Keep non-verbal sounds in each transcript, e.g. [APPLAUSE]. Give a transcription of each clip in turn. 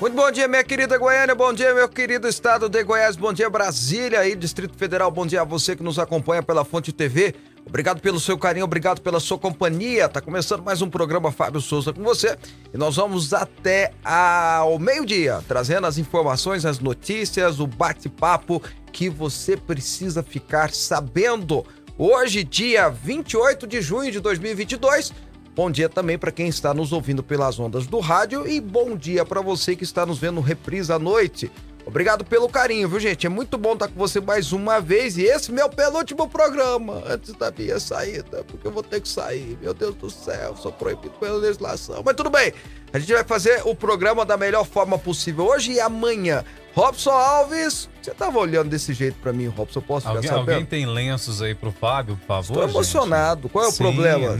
Muito bom dia, minha querida Goiânia, bom dia, meu querido estado de Goiás, bom dia, Brasília e Distrito Federal, bom dia a você que nos acompanha pela Fonte TV. Obrigado pelo seu carinho, obrigado pela sua companhia. Tá começando mais um programa Fábio Souza com você e nós vamos até ao meio-dia, trazendo as informações, as notícias, o bate-papo que você precisa ficar sabendo. Hoje, dia 28 de junho de 2022. Bom dia também para quem está nos ouvindo pelas ondas do rádio e bom dia para você que está nos vendo reprise à noite. Obrigado pelo carinho, viu, gente? É muito bom estar com você mais uma vez e esse meu penúltimo programa antes da minha saída, porque eu vou ter que sair. Meu Deus do céu, sou proibido pela legislação. Mas tudo bem, a gente vai fazer o programa da melhor forma possível hoje e amanhã. Robson Alves, você tava olhando desse jeito para mim, Robson, posso alguém, ficar sabendo? Alguém tem lenços aí pro Fábio, por favor? Estou emocionado. Gente? Qual é o Sim, problema?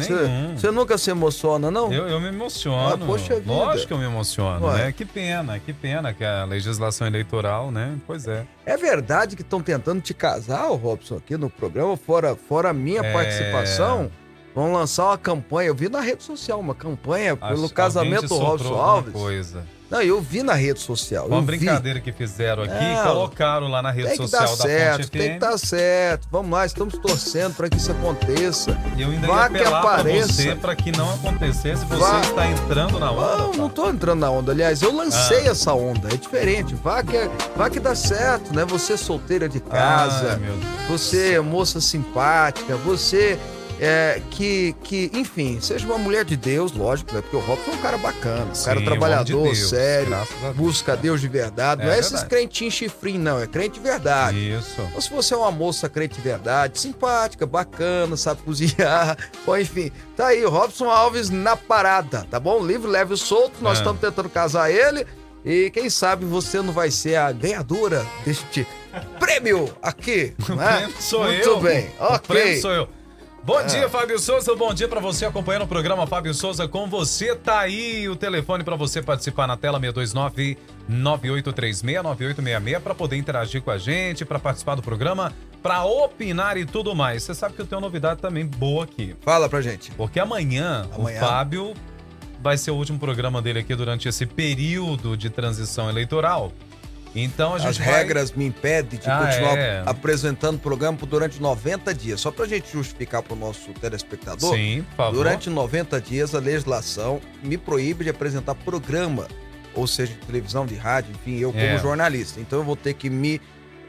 Você, nunca se emociona, não? Eu, eu me emociono. Ah, poxa vida. Lógico que eu me emociono, Ué. né? Que pena, que pena que a legislação eleitoral, né? Pois é. É verdade que estão tentando te casar, Robson, aqui no programa, fora, fora a minha É. participação? Vão lançar uma campanha, eu vi na rede social, uma campanha pelo casamento do Robson Alves. Coisa. Não, eu vi na rede social. Uma eu vi. brincadeira que fizeram aqui Não. colocaram lá na rede social da certo, Fonte tem que dar certo. Vamos lá, estamos torcendo para que isso aconteça. E eu ainda Vá ia que apelar apareça. você pra que não acontecesse. Você Vá. está entrando na onda. Não, não tô entrando na onda. Aliás, eu lancei Ah. essa onda. É diferente. Vá que, vá que dá certo, né? Você solteira de casa. Deus. você é moça simpática, você é, que, que, enfim, seja uma mulher de Deus, lógico, né? Porque o Robson é um cara bacana, um Sim, cara trabalhador, de Deus, sério, a busca Deus de verdade. É não é esses crentinhos chifrinhos, não, é crente de verdade. Isso. Então, se você é uma moça crente de verdade, simpática, bacana, sabe cozinhar, [LAUGHS] bom, enfim, tá aí, o Robson Alves na parada, tá bom? Livre, leve o solto, nós É. estamos tentando casar ele e quem sabe você não vai ser a ganhadora deste [LAUGHS] prêmio aqui, O é? prêmio sou Muito eu. bem, O ok. prêmio sou eu. Bom É. dia, Fábio Souza. Bom dia pra você acompanhando o programa Fábio Souza com você. Tá aí o telefone pra você participar na tela 629 9836 9866 para poder interagir com a gente, pra participar do programa, pra opinar e tudo mais. Você sabe que eu tenho uma novidade também boa aqui. Fala pra gente. Porque amanhã, Amanhã. o Fábio vai ser o último programa dele aqui durante esse período de transição eleitoral. Então a As vai- regras me impedem de Ah, continuar é. apresentando o programa durante 90 dias. Só pra gente justificar pro nosso telespectador. Sim. Durante 90 dias, a legislação me proíbe de apresentar programa, ou seja, de televisão, de rádio, enfim, eu como É. jornalista. Então eu vou ter que me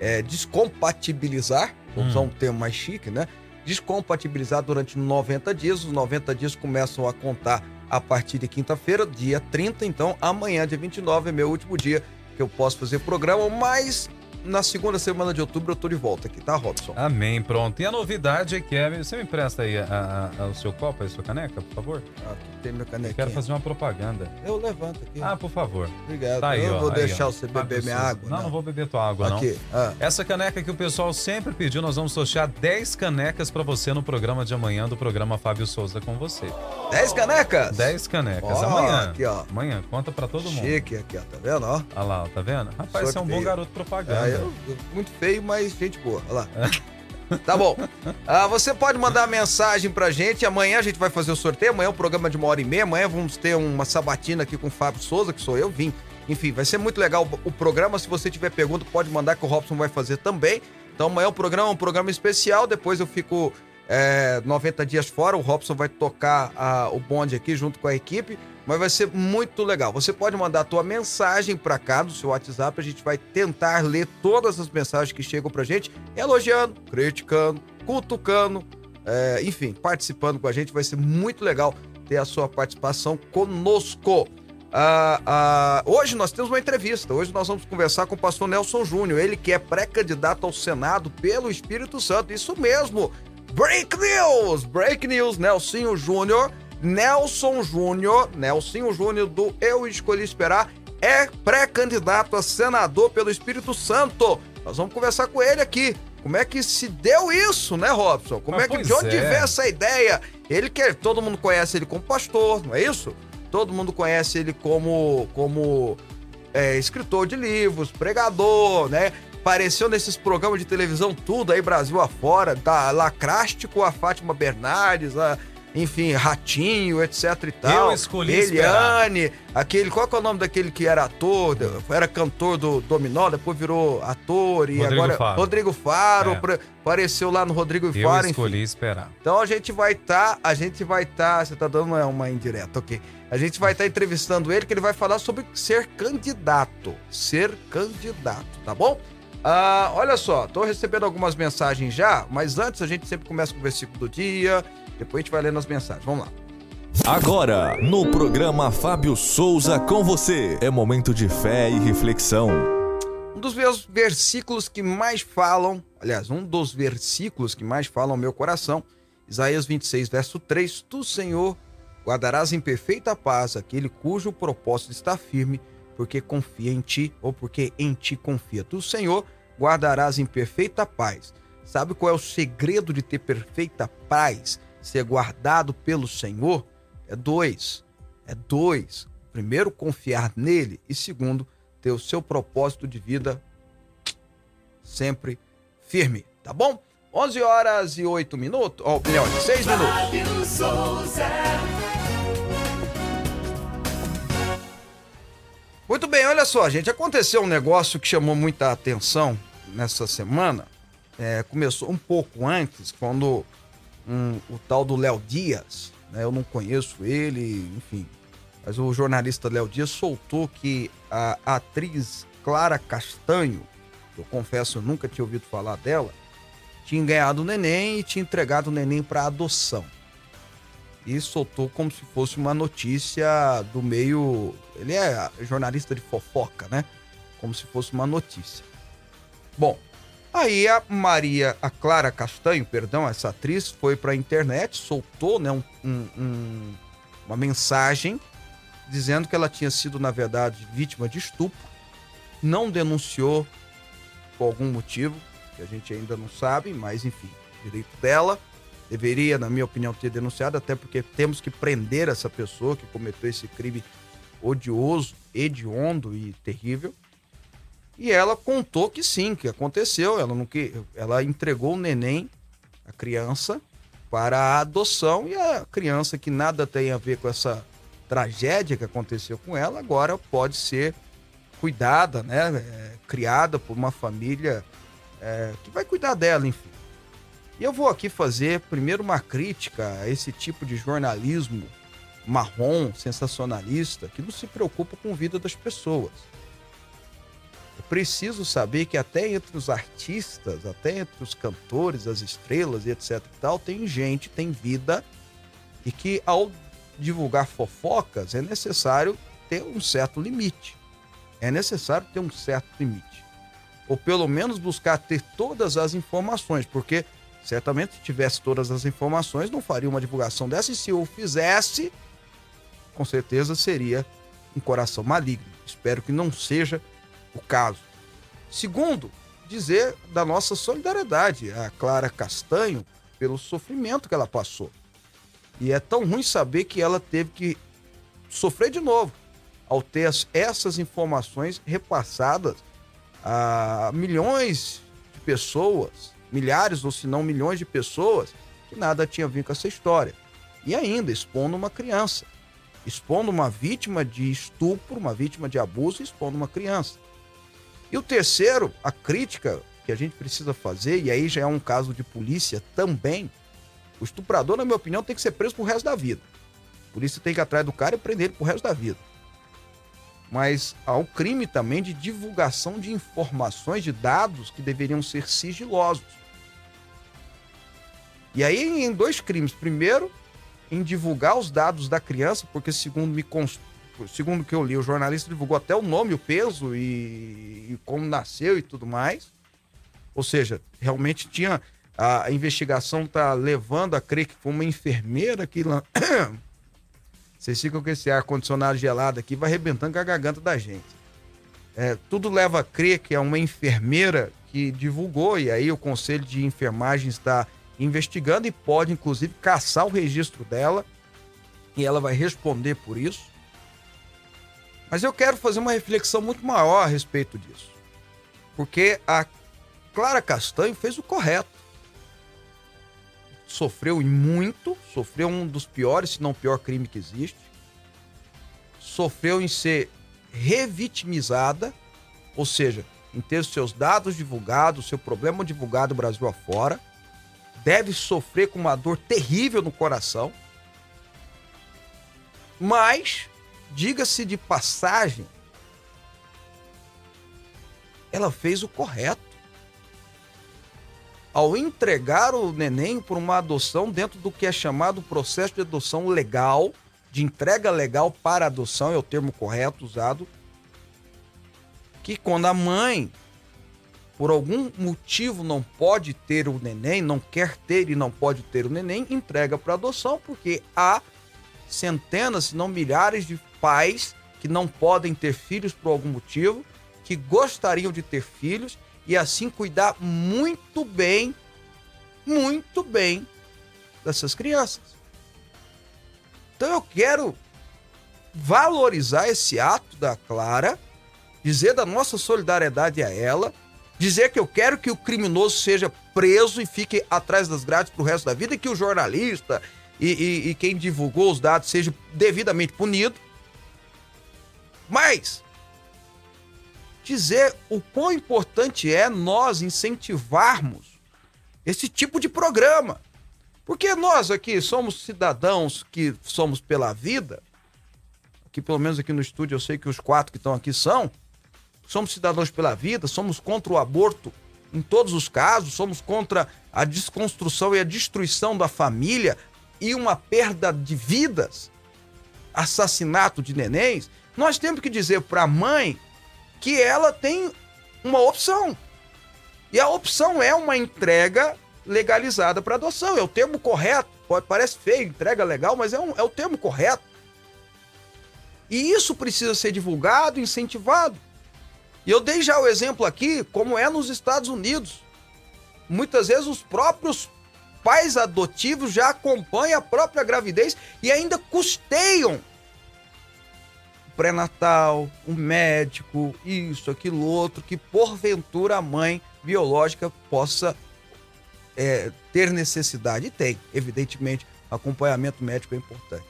eh, descompatibilizar, vou Hum. usar um termo mais chique, né? Descompatibilizar durante 90 dias. Os 90 dias começam a contar a partir de quinta-feira, dia 30. Então, amanhã, dia 29, é meu último dia que eu posso fazer programa, mas na segunda semana de outubro eu tô de volta aqui, tá, Robson? Amém, pronto. E a novidade é que é. Você me empresta aí a- a- o seu copo, a sua caneca, por favor? Ah, tem meu Eu canequinha. quero fazer uma propaganda. Eu levanto aqui. Ah, por favor. Obrigado. Tá aí, eu ó. não vou aí, deixar ó. você beber minha Souza. água. Não, não vou beber tua água, Aqui. Ah, não. Essa caneca que o pessoal sempre pediu, nós vamos sortear 10 canecas pra você no programa de amanhã do programa Fábio Souza com você. 10 canecas? 10 canecas. Ó, amanhã. aqui, ó. Amanhã, conta pra todo mundo. Chique aqui, ó. Tá vendo, ó? Olha lá, ó, tá vendo? Rapaz, você é um bom garoto propaganda. Ah, eu, eu- muito feio, mas gente boa. Olha lá. [LAUGHS] Tá bom. Ah, você pode mandar mensagem pra gente. Amanhã a gente vai fazer o sorteio. Amanhã é um programa de uma hora e meia. Amanhã vamos ter uma sabatina aqui com o Fábio Souza, que sou eu, vim. Enfim, vai ser muito legal o o programa. Se você tiver pergunta, pode mandar que o Robson vai fazer também. Então amanhã o programa é um programa especial. Depois eu fico é, 90 dias fora. O Robson vai tocar ah, o bonde aqui junto com a equipe. Mas vai ser muito legal. Você pode mandar a tua mensagem pra cá no seu WhatsApp. A gente vai tentar ler todas as mensagens que chegam pra gente, elogiando, criticando, cutucando, é, enfim, participando com a gente. Vai ser muito legal ter a sua participação conosco. Ah, ah, hoje nós temos uma entrevista. Hoje nós vamos conversar com o pastor Nelson Júnior, ele que é pré-candidato ao Senado pelo Espírito Santo. Isso mesmo. Break News! Break News, Nelsinho Júnior. Nelson Júnior, Nelsinho Júnior do Eu Escolhi Esperar, é pré-candidato a senador pelo Espírito Santo. Nós vamos conversar com ele aqui. Como é que se deu isso, né, Robson? Como Mas é que de onde é. veio essa ideia? Ele quer, todo mundo conhece ele como pastor, não é isso? Todo mundo conhece ele como como é, escritor de livros, pregador, né? Apareceu nesses programas de televisão tudo aí Brasil afora, da Lacrástico a Fátima Bernardes, a enfim, Ratinho, etc e tal. Eu escolhi esperar. Eliane, aquele, qual que é o nome daquele que era ator, era cantor do Dominó, depois virou ator e Rodrigo agora Faro. Rodrigo Faro, É. apareceu lá no Rodrigo Eu Faro, enfim. escolhi esperar. Então a gente vai estar, a gente vai estar, você tá dando uma, uma indireta, ok? A gente vai estar entrevistando ele, que ele vai falar sobre ser candidato, ser candidato, tá bom? Ah, olha só, tô recebendo algumas mensagens já, mas antes a gente sempre começa com o versículo do dia, depois a gente vai lendo as mensagens. Vamos lá. Agora, no programa Fábio Souza com você, é momento de fé e reflexão. Um dos meus versículos que mais falam, aliás, um dos versículos que mais falam ao meu coração, Isaías 26, verso 3: Tu, Senhor, guardarás em perfeita paz aquele cujo propósito está firme, porque confia em ti, ou porque em ti confia. Tu, Senhor, guardarás em perfeita paz. Sabe qual é o segredo de ter perfeita paz? Ser guardado pelo Senhor? É dois. É dois. Primeiro, confiar nele, e segundo, ter o seu propósito de vida sempre firme, tá bom? 11 horas e 8 minutos, ou melhor, 6 minutos. Muito bem, olha só, gente, aconteceu um negócio que chamou muita atenção nessa semana. É, começou um pouco antes, quando um- o tal do Léo Dias, né, eu não conheço ele, enfim, mas o jornalista Léo Dias soltou que a atriz Clara Castanho, eu confesso eu nunca tinha ouvido falar dela, tinha ganhado o neném e tinha entregado o neném para adoção. E soltou como se fosse uma notícia do meio. Ele é jornalista de fofoca, né? Como se fosse uma notícia. Bom, aí a Maria, a Clara Castanho, perdão, essa atriz, foi para a internet, soltou né, um- um- um- uma mensagem dizendo que ela tinha sido, na verdade, vítima de estupro, não denunciou por algum motivo, que a gente ainda não sabe, mas enfim, direito dela. Deveria, na minha opinião, ter denunciado, até porque temos que prender essa pessoa que cometeu esse crime odioso, hediondo e terrível. E ela contou que sim, que aconteceu. Ela não que ela entregou o neném, a criança, para a adoção e a criança que nada tem a ver com essa tragédia que aconteceu com ela agora pode ser cuidada, né? É, criada por uma família é, que vai cuidar dela, enfim. E eu vou aqui fazer primeiro uma crítica a esse tipo de jornalismo marrom, sensacionalista, que não se preocupa com a vida das pessoas. É preciso saber que até entre os artistas, até entre os cantores, as estrelas e etc e tal, tem gente, tem vida e que ao divulgar fofocas é necessário ter um certo limite. É necessário ter um certo limite. Ou pelo menos buscar ter todas as informações, porque certamente se tivesse todas as informações não faria uma divulgação dessa e se o fizesse, com certeza seria um coração maligno. Espero que não seja o caso. Segundo, dizer da nossa solidariedade a Clara Castanho pelo sofrimento que ela passou. E é tão ruim saber que ela teve que sofrer de novo ao ter as- essas informações repassadas a milhões de pessoas, milhares ou se não milhões de pessoas que nada tinha a ver com essa história. E ainda expondo uma criança, expondo uma vítima de estupro, uma vítima de abuso, expondo uma criança. E o terceiro, a crítica que a gente precisa fazer, e aí já é um caso de polícia também, o estuprador, na minha opinião, tem que ser preso pro resto da vida. A polícia tem que ir atrás do cara e prender ele pro resto da vida. Mas há o crime também de divulgação de informações, de dados que deveriam ser sigilosos. E aí em dois crimes. Primeiro, em divulgar os dados da criança, porque segundo me const... segundo que eu li, o jornalista divulgou até o nome, o peso e, e como nasceu e tudo mais. Ou seja, realmente tinha a investigação tá levando a crer que foi uma enfermeira que [COUGHS] Vocês ficam com esse ar condicionado gelado aqui, vai arrebentando com a garganta da gente. É, tudo leva a crer que é uma enfermeira que divulgou, e aí o Conselho de Enfermagem está investigando e pode, inclusive, caçar o registro dela, e ela vai responder por isso. Mas eu quero fazer uma reflexão muito maior a respeito disso. Porque a Clara Castanho fez o correto. Sofreu muito, sofreu um dos piores, se não pior crime que existe. Sofreu em ser revitimizada, ou seja, em ter os seus dados divulgados, seu problema divulgado Brasil afora. Deve sofrer com uma dor terrível no coração. Mas, diga-se de passagem, ela fez o correto ao entregar o neném por uma adoção dentro do que é chamado processo de adoção legal, de entrega legal para adoção, é o termo correto usado, que quando a mãe, por algum motivo, não pode ter o neném, não quer ter e não pode ter o neném, entrega para adoção, porque há centenas, se não milhares de pais que não podem ter filhos por algum motivo, que gostariam de ter filhos e assim cuidar muito bem, muito bem dessas crianças. Então eu quero valorizar esse ato da Clara, dizer da nossa solidariedade a ela, dizer que eu quero que o criminoso seja preso e fique atrás das grades pro resto da vida e que o jornalista e, e, e quem divulgou os dados seja devidamente punido. Mas dizer o quão importante é nós incentivarmos esse tipo de programa. Porque nós aqui somos cidadãos que somos pela vida, que pelo menos aqui no estúdio eu sei que os quatro que estão aqui são, somos cidadãos pela vida, somos contra o aborto em todos os casos, somos contra a desconstrução e a destruição da família e uma perda de vidas, assassinato de nenéns. Nós temos que dizer para a mãe que ela tem uma opção. E a opção é uma entrega legalizada para adoção. É o termo correto. Pode, parece feio, entrega legal, mas é, um, é o termo correto. E isso precisa ser divulgado, incentivado. E eu dei já o exemplo aqui, como é nos Estados Unidos. Muitas vezes os próprios pais adotivos já acompanham a própria gravidez e ainda custeiam pré-natal, um médico, isso, aquilo outro, que porventura a mãe biológica possa é, ter necessidade. E tem, evidentemente, acompanhamento médico é importante.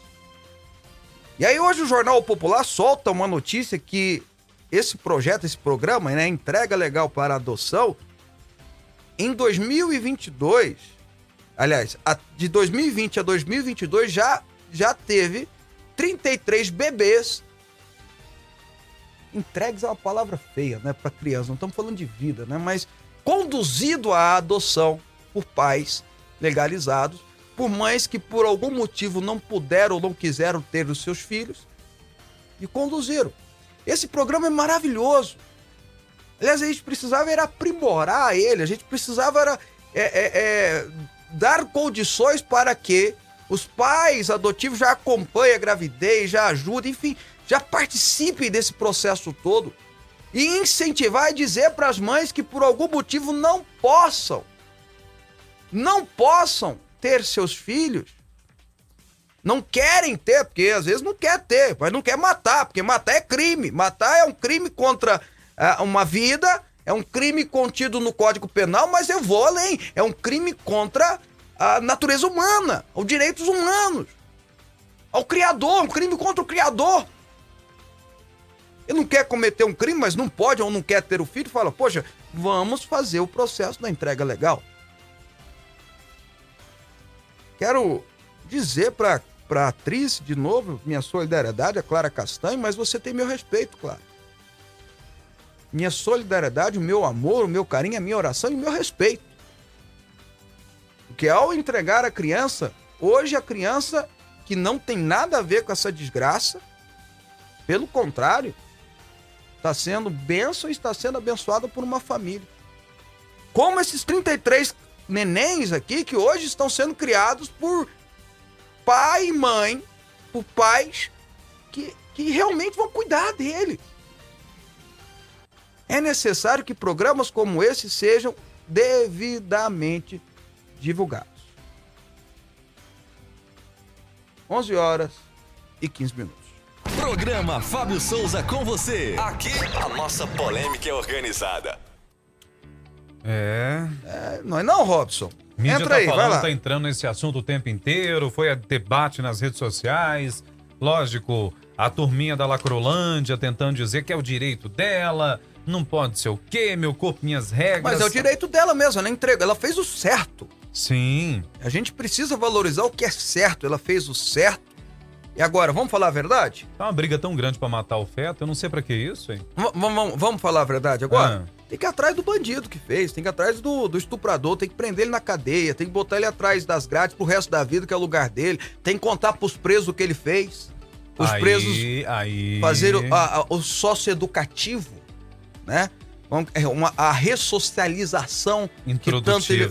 E aí hoje o Jornal Popular solta uma notícia que esse projeto, esse programa, né, entrega legal para adoção, em 2022, aliás, de 2020 a 2022 já já teve 33 bebês entregues é uma palavra feia, né, para criança, não estamos falando de vida, né, mas conduzido à adoção por pais legalizados, por mães que por algum motivo não puderam ou não quiseram ter os seus filhos e conduziram. Esse programa é maravilhoso. Aliás, a gente precisava era aprimorar ele, a gente precisava era, é, é, é, dar condições para que os pais adotivos já acompanhem a gravidez, já ajudem, enfim, já participe desse processo todo e incentivar e dizer para as mães que por algum motivo não possam, não possam ter seus filhos, não querem ter, porque às vezes não quer ter, mas não quer matar, porque matar é crime. Matar é um crime contra uh, uma vida, é um crime contido no Código Penal, mas eu vou além, é um crime contra a natureza humana, os direitos humanos, ao Criador, um crime contra o Criador. Ele não quer cometer um crime, mas não pode ou não quer ter o filho, fala, poxa, vamos fazer o processo da entrega legal. Quero dizer para a atriz, de novo, minha solidariedade, a Clara Castanho, mas você tem meu respeito, Clara. Minha solidariedade, o meu amor, o meu carinho, a minha oração e o meu respeito. Porque ao entregar a criança, hoje a criança que não tem nada a ver com essa desgraça, pelo contrário, está sendo benção e está sendo abençoada por uma família. Como esses 33 nenéns aqui que hoje estão sendo criados por pai e mãe, por pais que, que realmente vão cuidar dele. é necessário que programas como esse sejam devidamente divulgados. 11 horas e 15 minutos. Programa Fábio Souza com você. Aqui a nossa polêmica é organizada. É. É, não é não, Robson? Mídia Entra tá aí, vai falando, lá. tá entrando nesse assunto o tempo inteiro, foi a debate nas redes sociais. Lógico, a turminha da Lacrolândia tentando dizer que é o direito dela, não pode ser o quê, meu corpo, minhas regras. Mas é o direito dela mesmo, ela entregou, ela fez o certo. Sim. A gente precisa valorizar o que é certo, ela fez o certo. E agora, vamos falar a verdade? Tá uma briga tão grande pra matar o feto, eu não sei pra que isso, hein? V- vamos- vamos falar a verdade agora? Ah. Tem que ir atrás do bandido que fez, tem que ir atrás do, do estuprador, tem que prender ele na cadeia, tem que botar ele atrás das grades pro resto da vida, que é o lugar dele, tem que contar pros presos o que ele fez. Os aí, presos aí... fazer o, a- a- o socioeducativo, né? É Uma, a ressocialização que tanto ele,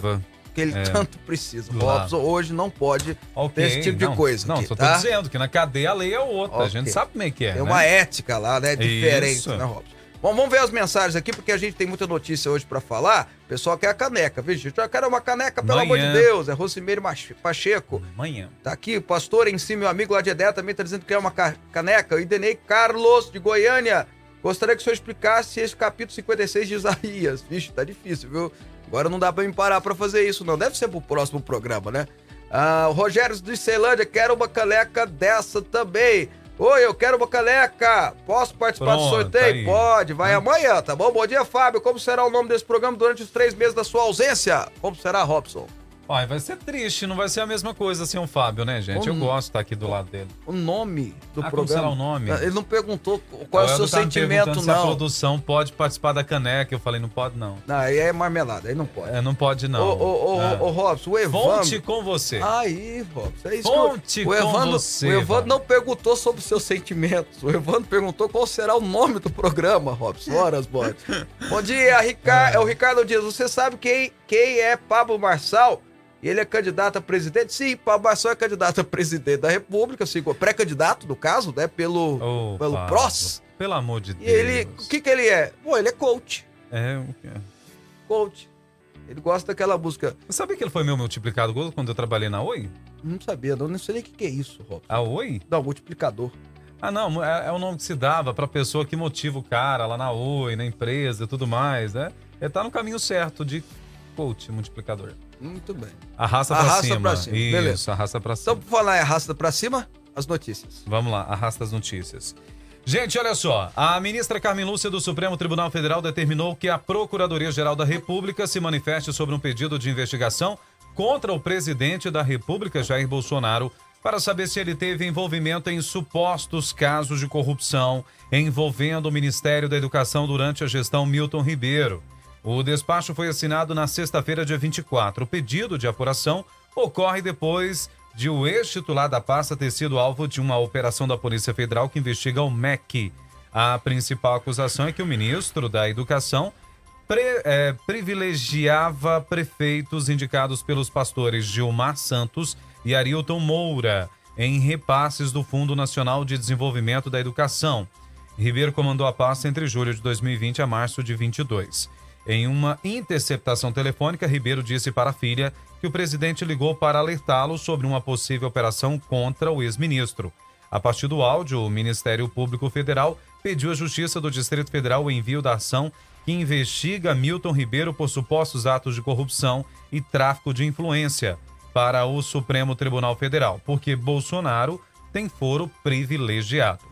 que ele É. tanto precisa. Lá. Robson hoje não pode Ok, ter esse tipo de não, coisa Não, aqui, só tá? tô dizendo que na cadeia a lei é outra. A Ok. gente sabe como é que é. Tem né? uma ética lá, né? Diferente, Isso. né, Robson? Bom, vamos ver as mensagens aqui, porque a gente tem muita notícia hoje pra falar. O pessoal quer a caneca, viu, gente? Eu quero uma caneca, pelo amor de Manhã. Deus. É Rosimeiro Pacheco. Amanhã. Tá aqui, o pastor em si, meu amigo lá de Edé, também tá dizendo que quer uma ca- caneca. O Idenei Carlos, de Goiânia. Gostaria que o senhor explicasse esse capítulo 56 de Isaías. Vixe, tá difícil, viu? Agora não dá pra me parar pra fazer isso, não. Deve ser pro próximo programa, né? Ah, o Rogério de Ceilândia, quero uma caneca dessa também. Oi, eu quero uma caneca. Posso participar do Pronto, sorteio? aí. Pode, vai Hum. amanhã, tá bom? Bom dia, Fábio. Como será o nome desse programa durante os três meses da sua ausência? Como será, Robson? Ai, vai ser triste, não vai ser a mesma coisa sem o Fábio, né, gente? Eu Hum. gosto de estar aqui do lado dele. O nome do Ah, como programa. será o nome? Ele não perguntou qual é o Eu seu sentimento, perguntando Se a não. produção pode participar da caneca. Eu falei, não pode, não. Não, aí é marmelada, aí não pode. É, não pode, não. Ô, ô, ô, É. ô, Robson, o Evandro. Fonte com você. Aí, Robson, é isso Fonte eu- com o Evandro, você, O Evandro não perguntou sobre os seus sentimentos. O Evandro perguntou qual será o nome do programa, Robson. Horas, bote. Bom dia, Ricardo. [LAUGHS] É o Ricardo Dias. Você sabe quem, quem é Pablo Marçal? E ele é candidato a presidente? Sim, Pablo Marçal é candidato a presidente da República, assim, pré-candidato, no caso, né? Pelo, Ô, pelo Pablo, PROS. Pelo amor de E Deus. ele, o que que ele é? Pô, ele é coach. É, o quê? Coach. Ele gosta daquela música. Você sabia que ele foi meu multiplicado gol quando eu trabalhei na Oi? Não sabia, não, não sei nem o que, que é isso, Robson. A Oi? Não, multiplicador. Ah, não, é, é o nome que se dava pra pessoa que motiva o cara lá na Oi, na empresa e tudo mais, né? Ele tá no caminho certo de coach multiplicador. Muito bem. Arrasta pra Arrasta cima. pra cima, Isso, beleza. arrasta pra cima. Então, por falar em arrasta pra cima, as notícias. Vamos lá, arrasta as notícias. Gente, olha só. A ministra Carmen Lúcia do Supremo Tribunal Federal determinou que a Procuradoria-Geral da República se manifeste sobre um pedido de investigação contra o presidente da República, Jair Bolsonaro, para saber se ele teve envolvimento em supostos casos de corrupção envolvendo o Ministério da Educação durante a gestão Milton Ribeiro. O despacho foi assinado na sexta-feira, dia 24. O pedido de apuração ocorre depois de o ex-titular da pasta ter sido alvo de uma operação da Polícia Federal que investiga o MEC. A principal acusação é que o ministro da Educação pre- eh, privilegiava prefeitos indicados pelos pastores Gilmar Santos e Arilton Moura em repasses do Fundo Nacional de Desenvolvimento da Educação. Ribeiro comandou a pasta entre julho de 2020 a março de 22. Em uma interceptação telefônica, Ribeiro disse para a filha que o presidente ligou para alertá-lo sobre uma possível operação contra o ex-ministro. A partir do áudio, o Ministério Público Federal pediu à Justiça do Distrito Federal o envio da ação que investiga Milton Ribeiro por supostos atos de corrupção e tráfico de influência para o Supremo Tribunal Federal, porque Bolsonaro tem foro privilegiado.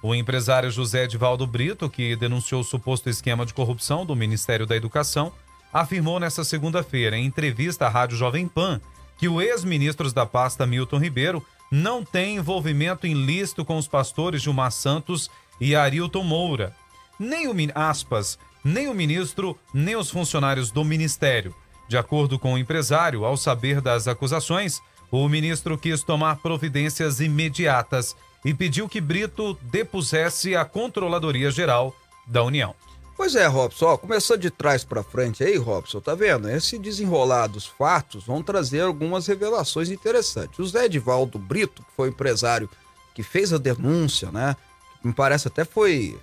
O empresário José Edivaldo Brito, que denunciou o suposto esquema de corrupção do Ministério da Educação, afirmou nesta segunda-feira, em entrevista à Rádio Jovem Pan, que o ex-ministro da pasta Milton Ribeiro não tem envolvimento ilícito com os pastores Gilmar Santos e Arilton Moura. Nem o, aspas, nem o ministro, nem os funcionários do ministério. De acordo com o empresário, ao saber das acusações, o ministro quis tomar providências imediatas e pediu que Brito depusesse a Controladoria Geral da União. Pois é, Robson, ó, começando de trás pra frente aí, Robson, tá vendo? Esse desenrolar dos fatos vão trazer algumas revelações interessantes. O Zé Edivaldo Brito, que foi o empresário que fez a denúncia, né? Me parece até foi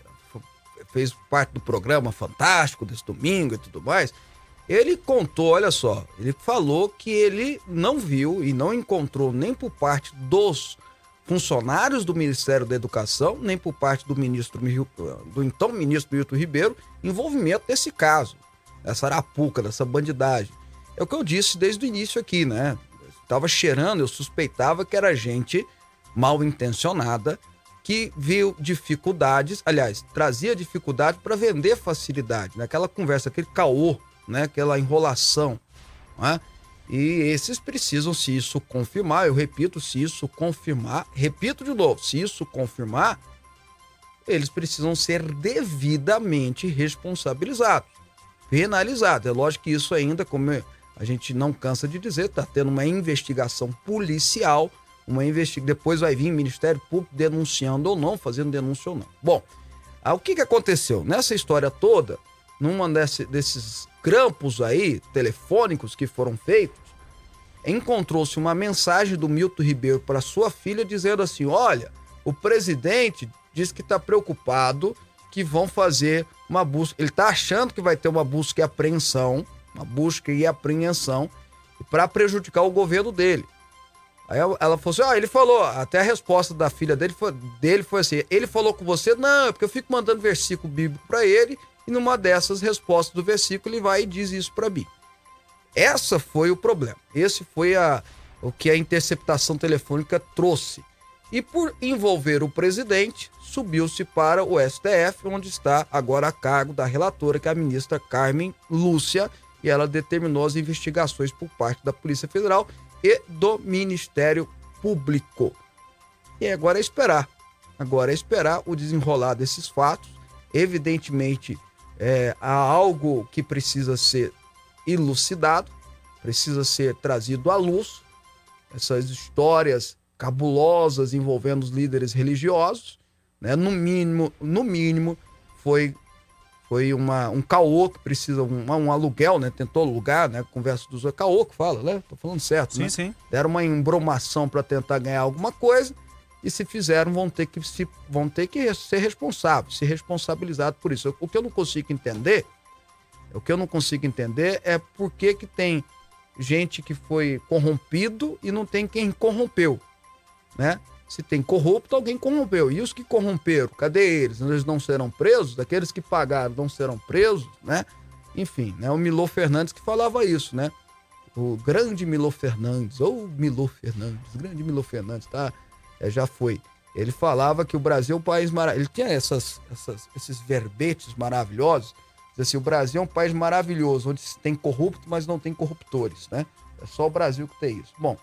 fez parte do programa fantástico desse domingo e tudo mais. Ele contou, olha só, ele falou que ele não viu e não encontrou nem por parte dos funcionários do Ministério da Educação, nem por parte do ministro do então ministro Milton Ribeiro, envolvimento desse caso, dessa arapuca, dessa bandidagem. É o que eu disse desde o início aqui, né? Estava cheirando, eu suspeitava que era gente mal intencionada que viu dificuldades, aliás, trazia dificuldade para vender facilidade, naquela conversa, aquele caô, né? Aquela enrolação, né? E esses precisam, se isso confirmar, eu repito, se isso confirmar, repito de novo, se isso confirmar, eles precisam ser devidamente responsabilizados, penalizados. É lógico que isso ainda, como a gente não cansa de dizer, está tendo uma investigação policial, uma investigação. Depois vai vir o Ministério Público denunciando ou não, fazendo denúncia ou não. Bom, ah, o que, que aconteceu? Nessa história toda, numa desse, desses grampos aí, telefônicos que foram feitos, encontrou-se uma mensagem do Milton Ribeiro para sua filha dizendo assim: olha, o presidente diz que está preocupado que vão fazer uma busca. Ele está achando que vai ter uma busca e apreensão, uma busca e apreensão para prejudicar o governo dele. Aí ela falou assim: ah, ele falou, até a resposta da filha dele foi, dele foi assim: ele falou com você? Não, é porque eu fico mandando versículo bíblico para ele e numa dessas respostas do versículo ele vai e diz isso para mim. Essa foi o problema. Esse foi a, o que a interceptação telefônica trouxe. E por envolver o presidente, subiu-se para o STF, onde está agora a cargo da relatora, que é a ministra Carmen Lúcia, e ela determinou as investigações por parte da Polícia Federal e do Ministério Público. E agora é esperar. Agora é esperar o desenrolar desses fatos. Evidentemente, é, há algo que precisa ser elucidado, precisa ser trazido à luz. Essas histórias cabulosas envolvendo os líderes religiosos, né? No mínimo, no mínimo, foi foi uma, um caô que precisa um, um aluguel, né? Tentou alugar, né? Conversa dos caô que fala, né? Tô falando certo, sim, né? Sim, Deram uma embromação para tentar ganhar alguma coisa e se fizeram vão ter que se, vão ter que ser responsáveis, ser responsabilizados por isso. O que eu não consigo entender, o que eu não consigo entender é por que que tem gente que foi corrompido e não tem quem corrompeu, né? Se tem corrupto, alguém corrompeu. E os que corromperam, cadê eles? Eles não serão presos? Aqueles que pagaram não serão presos, né? Enfim, né? O Milô Fernandes que falava isso, né? O grande Milô Fernandes, ou Milô Fernandes, grande Milô Fernandes, tá? É, já foi. Ele falava que o Brasil é um país maravilhoso. Ele tinha essas, essas, esses verbetes maravilhosos. Diz assim, o Brasil é um país maravilhoso, onde tem corrupto, mas não tem corruptores, né? É só o Brasil que tem isso. Bom,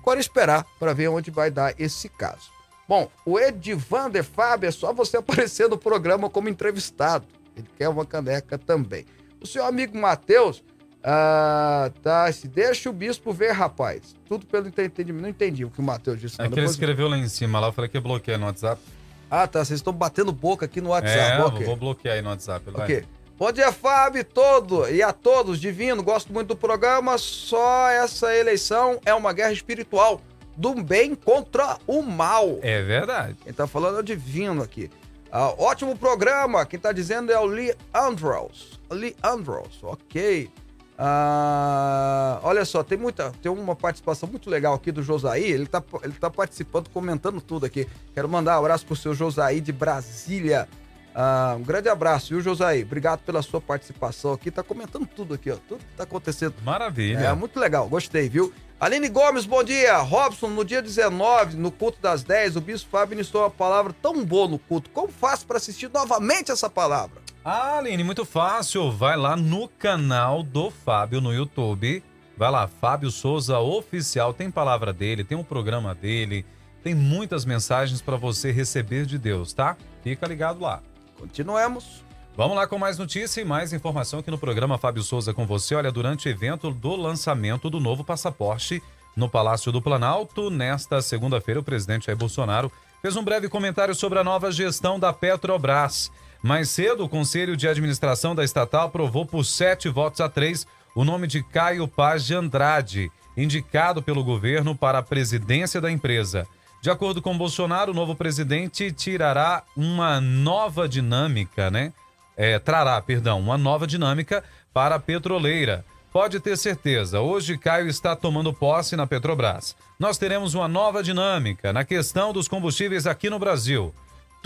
agora esperar para ver onde vai dar esse caso. Bom, o Edivander Fábio é só você [LAUGHS] aparecer no programa como entrevistado. Ele quer uma caneca também. O seu amigo Matheus ah, tá. Se deixa o bispo ver, rapaz. Tudo pelo entendimento. Não entendi o que o Matheus disse. É que ele escreveu lá em cima, lá eu falei que bloqueia no WhatsApp. Ah, tá. Vocês estão batendo boca aqui no WhatsApp. É, okay. vou bloquear aí no WhatsApp. Vai. Ok. Bom dia, Fábio, todo e a todos, divino. Gosto muito do programa. Só essa eleição é uma guerra espiritual do bem contra o mal. É verdade. Quem tá falando é o divino aqui. Ah, ótimo programa. Quem tá dizendo é o Lee Andrews. Lee Andrews, ok. Ah, olha só, tem muita, tem uma participação muito legal aqui do Josaí. Ele tá, ele tá participando, comentando tudo aqui. Quero mandar um abraço pro seu Josaí de Brasília. Ah, um grande abraço, viu, Josaí? Obrigado pela sua participação aqui. Tá comentando tudo aqui, ó. Tudo que tá acontecendo. Maravilha. É muito legal, gostei, viu? Aline Gomes, bom dia. Robson, no dia 19, no culto das 10, o Bispo Fábio iniciou uma palavra tão boa no culto. Como faço para assistir novamente essa palavra? Ah, Aline, muito fácil. Vai lá no canal do Fábio no YouTube. Vai lá, Fábio Souza Oficial. Tem palavra dele, tem um programa dele, tem muitas mensagens para você receber de Deus, tá? Fica ligado lá. Continuemos. Vamos lá com mais notícia e mais informação aqui no programa Fábio Souza com você. Olha, durante o evento do lançamento do novo passaporte no Palácio do Planalto, nesta segunda-feira, o presidente Jair Bolsonaro fez um breve comentário sobre a nova gestão da Petrobras. Mais cedo, o Conselho de Administração da estatal aprovou por sete votos a três o nome de Caio Paz de Andrade, indicado pelo governo para a presidência da empresa. De acordo com Bolsonaro, o novo presidente tirará uma nova dinâmica, né? é, trará, perdão, uma nova dinâmica para a petroleira. Pode ter certeza, hoje Caio está tomando posse na Petrobras. Nós teremos uma nova dinâmica na questão dos combustíveis aqui no Brasil.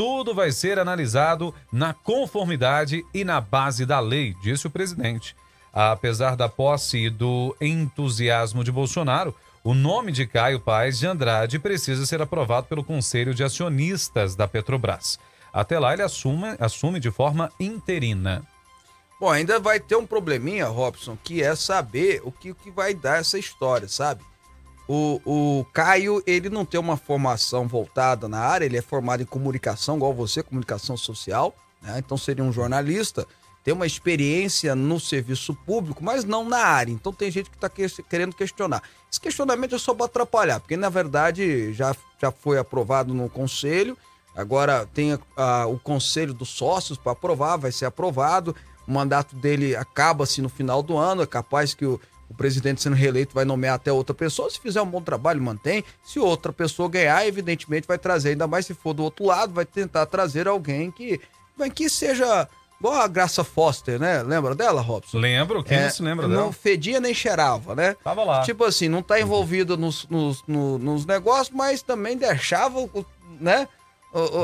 Tudo vai ser analisado na conformidade e na base da lei, disse o presidente. Apesar da posse e do entusiasmo de Bolsonaro, o nome de Caio Paes de Andrade precisa ser aprovado pelo Conselho de Acionistas da Petrobras. Até lá, ele assume, assume de forma interina. Bom, ainda vai ter um probleminha, Robson, que é saber o que, o que vai dar essa história, sabe? O, o Caio, ele não tem uma formação voltada na área, ele é formado em comunicação, igual você, comunicação social, né? Então seria um jornalista, tem uma experiência no serviço público, mas não na área. Então tem gente que está querendo questionar. Esse questionamento é só para atrapalhar, porque na verdade já, já foi aprovado no conselho, agora tem a, a, o conselho dos sócios para aprovar, vai ser aprovado. O mandato dele acaba-se no final do ano, é capaz que o, o presidente sendo reeleito vai nomear até outra pessoa. Se fizer um bom trabalho, mantém. Se outra pessoa ganhar, evidentemente vai trazer, ainda mais se for do outro lado, vai tentar trazer alguém que, que seja Igual a Graça Foster, né? Lembra dela, Robson? Lembro, quem é, não se lembra dela? Não fedia nem cheirava, né? Tava lá. Tipo assim, não tá envolvida nos, nos, nos, nos negócios, mas também deixava, né?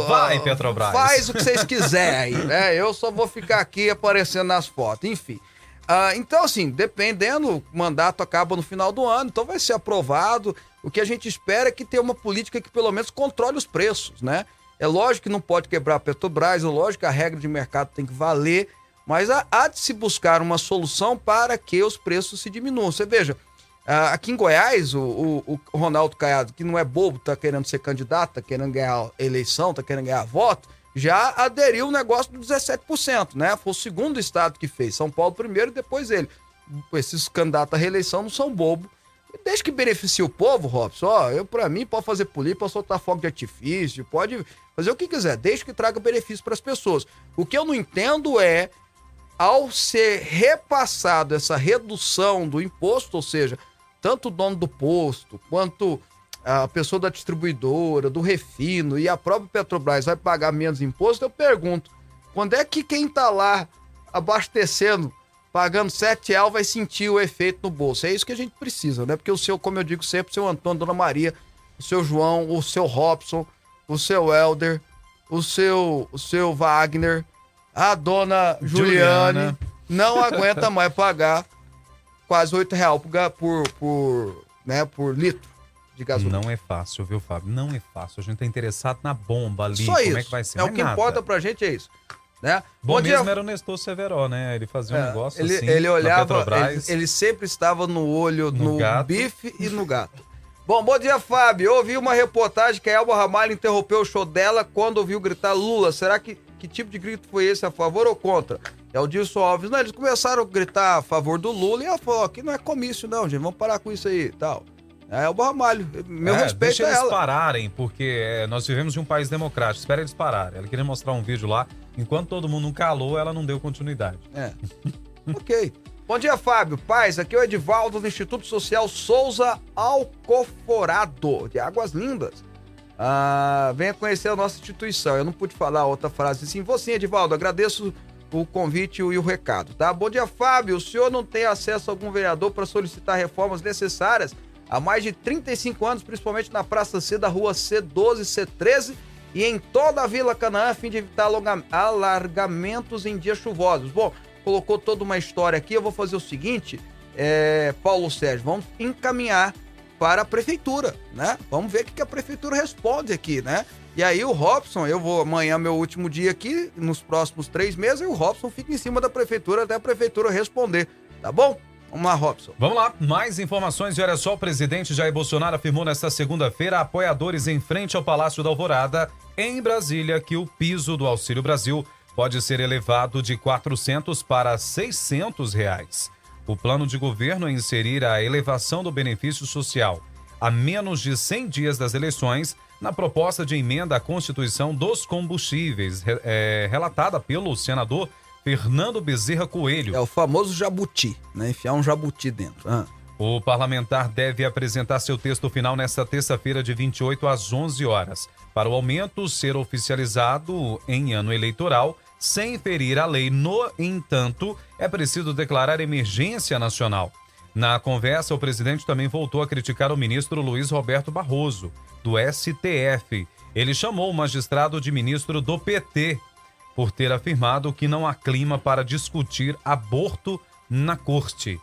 Vai, Petrobras. Faz o que vocês quiserem, né? Eu só vou ficar aqui aparecendo nas fotos, enfim. Ah, então, assim, dependendo, o mandato acaba no final do ano, então vai ser aprovado. O que a gente espera é que tenha uma política que pelo menos controle os preços, né? É lógico que não pode quebrar a Petrobras, é lógico que a regra de mercado tem que valer, mas há, de se buscar uma solução para que os preços se diminuam. Você veja, aqui em Goiás, o, o, o Ronaldo Caiado, que não é bobo, está querendo ser candidato, está querendo ganhar eleição, está querendo ganhar voto, já aderiu o negócio do 17%, né? Foi o segundo estado que fez. São Paulo primeiro e depois ele. Esses candidatos à reeleição não são bobos Desde que beneficie o povo, Robson, ó, eu para mim pode fazer política, pode soltar fogo de artifício, pode fazer o que quiser, desde que traga benefício para as pessoas. O que eu não entendo é ao ser repassado essa redução do imposto, ou seja, tanto o dono do posto quanto a pessoa da distribuidora, do refino e a própria Petrobras vai pagar menos imposto, eu pergunto, quando é que quem está lá abastecendo pagando 7 reais vai sentir o efeito no bolso. É isso que a gente precisa, né? Porque o seu, como eu digo sempre, o seu Antônio, Dona Maria, o seu João, o seu Robson, o seu Helder, o seu, o seu Wagner, a dona Juliane, Juliana. não aguenta mais pagar quase 8 reais por, por, por, né, por litro de gasolina. Não é fácil, viu, Fábio? Não é fácil. A gente tá interessado na bomba ali, Só como isso. é que vai ser. É o que nada. importa pra gente é isso. Né? Bom, Bom mesmo dia... era o Nestor Severo, né? Ele fazia um é, negócio ele, assim. Ele olhava, ele, ele, sempre estava no olho no, no bife e no gato. Bom, bom dia, Fábio. Eu ouvi uma reportagem que a Elba Ramalho interrompeu o show dela quando ouviu gritar Lula. Será que que tipo de grito foi esse, a favor ou contra? É o Dilson Alves. Não, eles começaram a gritar a favor do Lula e ela falou: aqui não é comício, não, gente. Vamos parar com isso aí tal. É o Ramalho. Meu é, respeito deixa é eles ela. pararem, porque é, nós vivemos em um país democrático. Espera eles pararem. Ela queria mostrar um vídeo lá. Enquanto todo mundo calou, ela não deu continuidade. É. [LAUGHS] ok. Bom dia, Fábio. Paz, aqui é o Edivaldo do Instituto Social Souza Alcoforado, de Águas Lindas. Ah, venha conhecer a nossa instituição. Eu não pude falar outra frase assim. Você, Edivaldo, agradeço o convite e o recado, tá? Bom dia, Fábio. O senhor não tem acesso a algum vereador para solicitar reformas necessárias há mais de 35 anos, principalmente na Praça C da Rua C12, C13 e em toda a Vila Canaã, a fim de evitar alargamentos em dias chuvosos. Bom, colocou toda uma história aqui, eu vou fazer o seguinte, é, Paulo Sérgio, vamos encaminhar para a prefeitura, né? Vamos ver o que a prefeitura responde aqui, né? E aí o Robson, eu vou amanhã meu último dia aqui, nos próximos três meses, e o Robson fica em cima da prefeitura até a prefeitura responder, tá bom? Vamos lá, Robson. Vamos lá, mais informações. E olha só, o presidente Jair Bolsonaro afirmou nesta segunda-feira a apoiadores em frente ao Palácio da Alvorada, em Brasília, que o piso do Auxílio Brasil pode ser elevado de 400 para 600 reais. O plano de governo é inserir a elevação do benefício social a menos de 100 dias das eleições na proposta de emenda à Constituição dos Combustíveis, é, relatada pelo senador Fernando Bezerra Coelho. É o famoso jabuti, né? Enfiar um jabuti dentro. Ah. O parlamentar deve apresentar seu texto final nesta terça-feira, de 28 às 11 horas. Para o aumento ser oficializado em ano eleitoral, sem ferir a lei. No entanto, é preciso declarar emergência nacional. Na conversa, o presidente também voltou a criticar o ministro Luiz Roberto Barroso, do STF. Ele chamou o magistrado de ministro do PT por ter afirmado que não há clima para discutir aborto na corte.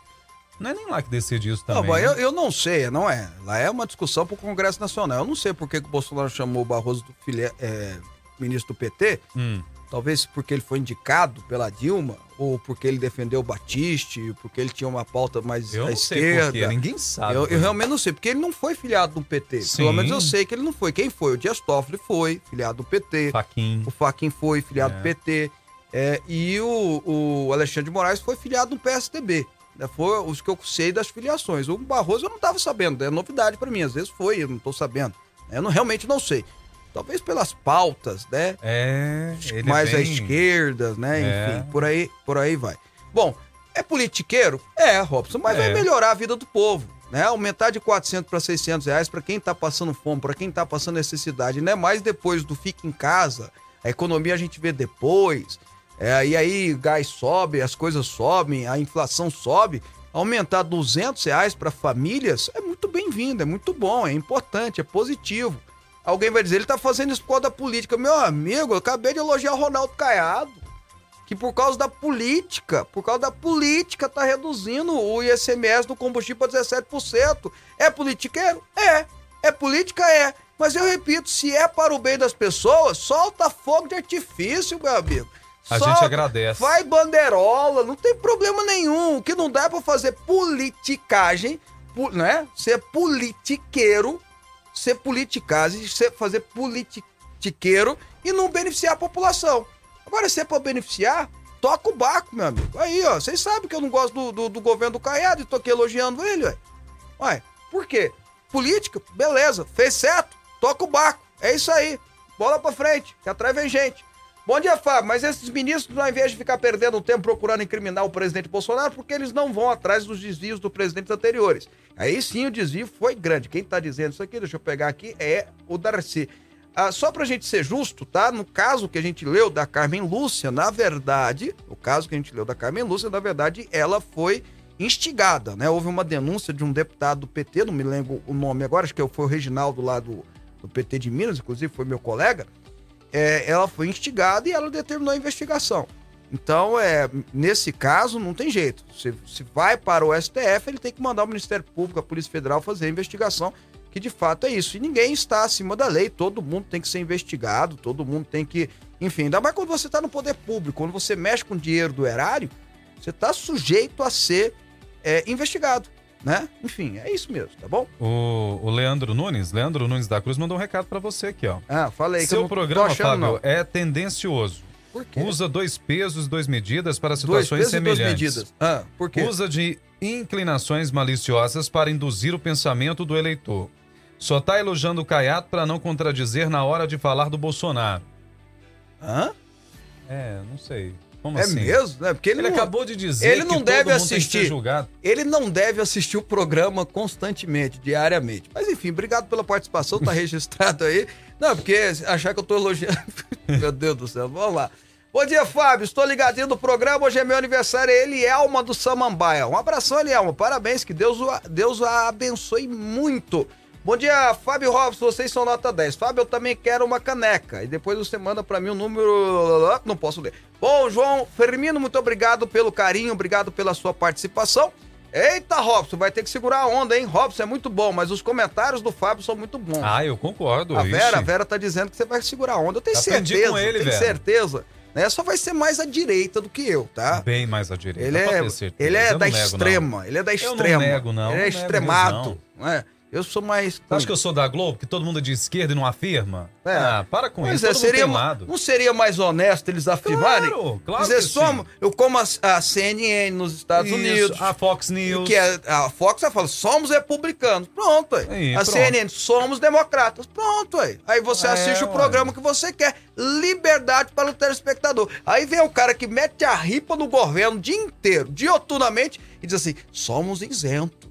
Não é nem lá que decide isso também. Não, né? eu, eu não sei, não é. Lá é uma discussão para o Congresso Nacional. Eu não sei por que, que o Bolsonaro chamou o Barroso do filé, é, ministro do PT. Hum. Talvez porque ele foi indicado pela Dilma, ou porque ele defendeu o Batiste, porque ele tinha uma pauta mais Eu à não sei esquerda. porquê, ninguém sabe. Eu, eu realmente não sei, porque ele não foi filiado do PT. Sim. Pelo menos eu sei que ele não foi. Quem foi? O Dias Toffoli foi, filiado do PT. Faquin. O Faquin foi, filiado É. do PT. É, e o, o Alexandre de Moraes foi filiado do PSDB. né? Foi os que eu sei das filiações. O Barroso eu não estava sabendo, é novidade para mim. Às vezes foi, eu não estou sabendo. Eu não, realmente não sei. Talvez pelas pautas, né? É, ele mais à vem- esquerda, né? É. Enfim, por aí, por aí vai. Bom, é politiqueiro? É, Robson, mas É. vai melhorar a vida do povo, né? Aumentar de 400 para 600 reais para quem tá passando fome, para quem tá passando necessidade, né? Mais depois do fica em casa, a economia a gente vê depois, é, e aí gás sobe, as coisas sobem, a inflação sobe. Aumentar 200 reais para famílias é muito bem-vindo, é muito bom, é importante, é positivo. Alguém vai dizer, ele tá fazendo isso por causa da política. Meu amigo, eu acabei de elogiar o Ronaldo Caiado. Que por causa da política, por causa da política, tá reduzindo o ICMS do combustível para 17%. É politiqueiro? É. É política? É. Mas eu repito, se é para o bem das pessoas, solta fogo de artifício, meu amigo. A Solta, gente agradece. Vai banderola, não tem problema nenhum. O que não dá é pra fazer politicagem, né? Ser politiqueiro, ser politicagem, ser, fazer politiqueiro e não beneficiar a população. Agora, se é pra beneficiar, toca o barco, meu amigo. Aí, ó, vocês sabem que eu não gosto do, do, do governo do Caiado e tô aqui elogiando ele, ué. Ué, por quê? Política, beleza, fez certo, toca o barco. É isso aí. Bola pra frente, que atrás vem gente. Bom dia, Fábio. Mas esses ministros, ao invés de ficar perdendo tempo procurando incriminar o presidente Bolsonaro, porque eles não vão atrás dos desvios dos presidentes anteriores. Aí sim o desvio foi grande. Quem tá dizendo isso aqui, deixa eu pegar aqui, é o Darcy. Ah, só pra gente ser justo, tá? No caso que a gente leu da Carmen Lúcia, na verdade, o caso que a gente leu da Carmen Lúcia, na verdade, ela foi instigada, né? Houve uma denúncia de um deputado do PT, não me lembro o nome agora, acho que foi o Reginaldo lá do, do PT de Minas, inclusive foi meu colega. É, ela foi instigada e ela determinou a investigação. Então, é, nesse caso, não tem jeito. Se, se vai para o STF, ele tem que mandar o Ministério Público, a Polícia Federal, fazer a investigação, que de fato é isso. E ninguém está acima da lei, todo mundo tem que ser investigado, todo mundo tem que. Enfim, ainda mais quando você está no poder público, quando você mexe com o dinheiro do erário, você está sujeito a ser é, investigado, né? Enfim, é isso mesmo, tá bom? O, o Leandro Nunes, Leandro Nunes da Cruz, mandou um recado pra você aqui, ó. Ah, eu Seu programa, achando, Fábio, não. é tendencioso. Por quê? Usa dois pesos, duas medidas para Dois situações pesos e duas semelhantes. medidas. Ah, por quê? Usa de inclinações maliciosas para induzir o pensamento do eleitor. Só tá elogiando o Caiado para não contradizer na hora de falar do Bolsonaro. Hã? É, não sei. Como É assim? mesmo? né? Porque ele, Ele não, acabou de dizer ele que não todo deve mundo tem que ser assistir. julgado. ele não deve assistir o programa constantemente, diariamente. Mas enfim, obrigado pela participação, tá [LAUGHS] registrado aí. Não, porque achar que eu tô elogiando. [LAUGHS] Meu Deus do céu, vamos lá. Bom dia, Fábio. Estou ligadinho do programa. Hoje é meu aniversário. É Elielma do Samambaia. Um abração, Elielma. Parabéns. Que Deus, o- Deus a abençoe muito. Bom dia, Fábio Robson. Vocês são nota 10. Fábio, eu também quero uma caneca. E depois você manda pra mim o número. Não posso ler. Bom, João Firmino, muito obrigado pelo carinho. Obrigado pela sua participação. Eita, Robson, vai ter que segurar a onda, hein? Robson é muito bom, mas os comentários do Fábio são muito bons. Ah, eu concordo. A. Vera, a Vera tá dizendo que você vai segurar a onda. Eu tenho Aprendi certeza. com ele, tenho Vera. certeza. Né? Só vai ser mais à direita do que eu, tá? Bem mais à direita. Ele é, certeza. ele é da não nego, não. extrema. Ele é da Eu não extrema. nego, não. Ele Não é nego extremato. mesmo, não é? Eu sou mais. Você acha que eu sou da Globo, que todo mundo é de esquerda e não afirma? É. Ah, para com Pois isso. é, todo seria, mundo não seria mais honesto eles afirmarem? Claro, claro Dizer, que somos, eu como a, a CNN nos Estados Isso, Unidos. A Fox News. Que é, a Fox vai falar, somos republicanos. Pronto, aí. Aí, a pronto. CNN, somos democratas. Pronto, aí. Aí você É, assiste o ué. programa que você quer. Liberdade para o telespectador. Aí vem o cara que mete a ripa no governo o dia inteiro, dioturnamente, e diz assim: somos isentos.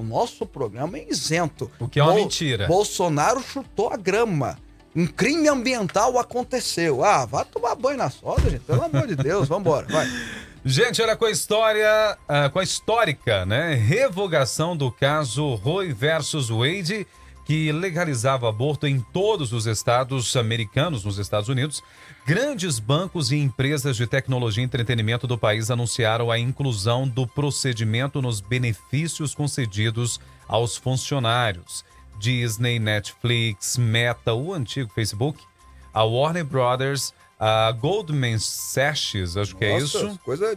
O nosso programa é isento. O que é uma mentira. Bolsonaro chutou a grama. Um crime ambiental aconteceu. Ah, vai tomar banho na soda, gente. Pelo amor de Deus, vambora, vai. [LAUGHS] Gente, olha com a história, uh, com a histórica, né? Revogação do caso Roe versus Wade, que legalizava aborto em todos os estados americanos, nos Estados Unidos. Grandes bancos e empresas de tecnologia e entretenimento do país anunciaram a inclusão do procedimento nos benefícios concedidos aos funcionários. Disney, Netflix, Meta, o antigo Facebook, a Warner Brothers, a Goldman Sachs, acho que é isso. Coisa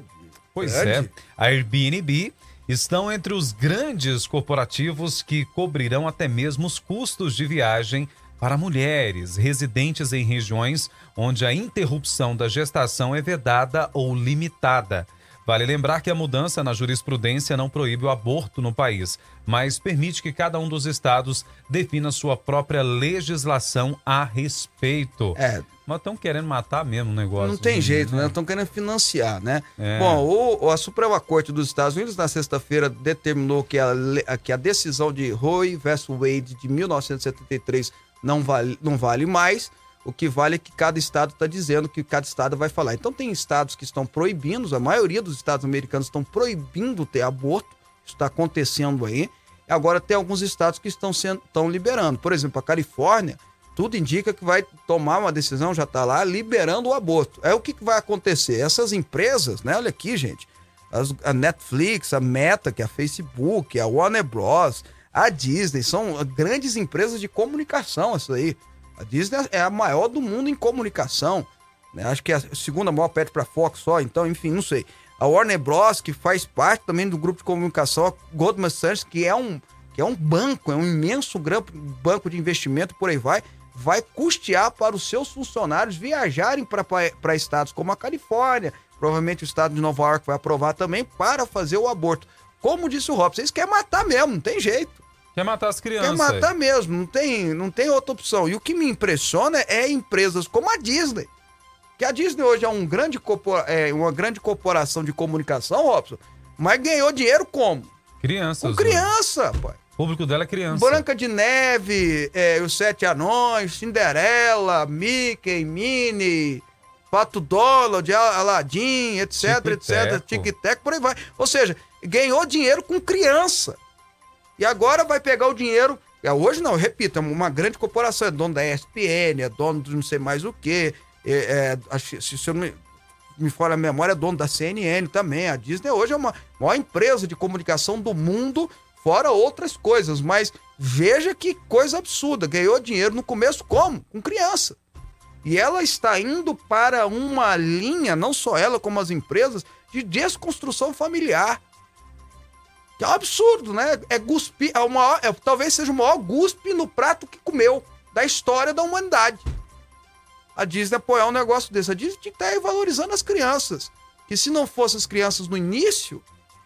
pois é. A Airbnb estão entre os grandes corporativos que cobrirão até mesmo os custos de viagem para mulheres residentes em regiões onde a interrupção da gestação é vedada ou limitada. Vale lembrar que a mudança na jurisprudência não proíbe o aborto no país, mas permite que cada um dos estados defina sua própria legislação a respeito. É. Mas estão querendo matar mesmo o negócio. Não tem jeito, né? Estão querendo financiar, né? É. Bom, o, a Suprema Corte dos Estados Unidos, na sexta-feira, determinou que a, que a decisão de Roe versus Wade de 1973 não vale, não vale mais o que vale é que cada estado está dizendo que cada estado vai falar. Então tem estados que estão proibindo, a maioria dos estados americanos estão proibindo ter aborto. Isso está acontecendo aí. Agora tem alguns estados que estão sendo, estão liberando. Por exemplo, a Califórnia, tudo indica que vai tomar uma decisão, já está lá, liberando o aborto. É o que, que vai acontecer? Essas empresas, né? Olha aqui, gente. As, a Netflix, a Meta, que é a Facebook, a Warner Bros., a Disney, são grandes empresas de comunicação, isso aí. A Disney é a maior do mundo em comunicação. Né? Acho que é a segunda maior perto para Fox só, então, enfim, não sei. A Warner Bros., que faz parte também do grupo de comunicação, a Goldman Sachs, que é um, que é um banco, é um imenso banco de investimento, por aí vai, vai custear para os seus funcionários viajarem para estados como a Califórnia, provavelmente o estado de Nova York vai aprovar também, para fazer o aborto. Como disse o Robson, vocês querem matar mesmo, não tem jeito. Quer matar as crianças. Quer matar mesmo, não tem, não tem outra opção. E o que me impressiona é empresas como a Disney. Que a Disney hoje é, um grande é uma grande corporação de comunicação, Robson, mas ganhou dinheiro como? Crianças. Com né? criança, né? pai. O público dela é criança. Branca de Neve, é, Os Sete Anões, Cinderela, Mickey, Minnie, Pato Donald, Aladdin, etc, Tico etc, Tic-Tac, por aí vai. Ou seja, ganhou dinheiro com criança. E agora vai pegar o dinheiro. É, hoje não, repito, é uma grande corporação, é dono da ESPN, é dono de não sei mais o quê. É, é, se, se eu me, me fora a memória, é dono da CNN também. A Disney hoje é uma maior empresa de comunicação do mundo, fora outras coisas. Mas veja que coisa absurda. Ganhou dinheiro no começo como? Com criança. E ela está indo para uma linha, não só ela, como as empresas, de desconstrução familiar. É um absurdo, né? É cuspir, é o maior, é, talvez seja o maior guspe no prato que comeu da história da humanidade. A Disney apoiar um negócio desse. A Disney tinha que estar valorizando as crianças. Que se não fossem as crianças no início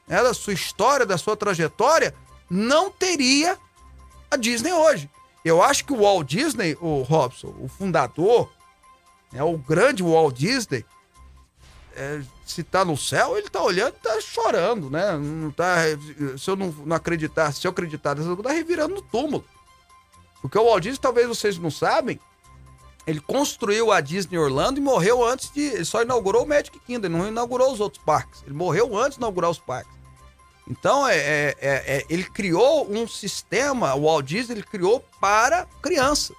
né, da sua história, da sua trajetória, não teria a Disney hoje. Eu acho que o Walt Disney, o Robson, o fundador, né, o grande Walt Disney, é, se tá no céu, ele tá olhando tá chorando, né? Não tá, se eu não, não acreditar, se eu acreditar tá revirando no túmulo. Porque o Walt Disney, talvez vocês não sabem, ele construiu a Disney Orlando e morreu antes de. Ele só inaugurou o Magic Kingdom, ele não inaugurou os outros parques. Ele morreu antes de inaugurar os parques. Então, é, é, é, é ele criou um sistema, o Walt Disney ele criou para crianças.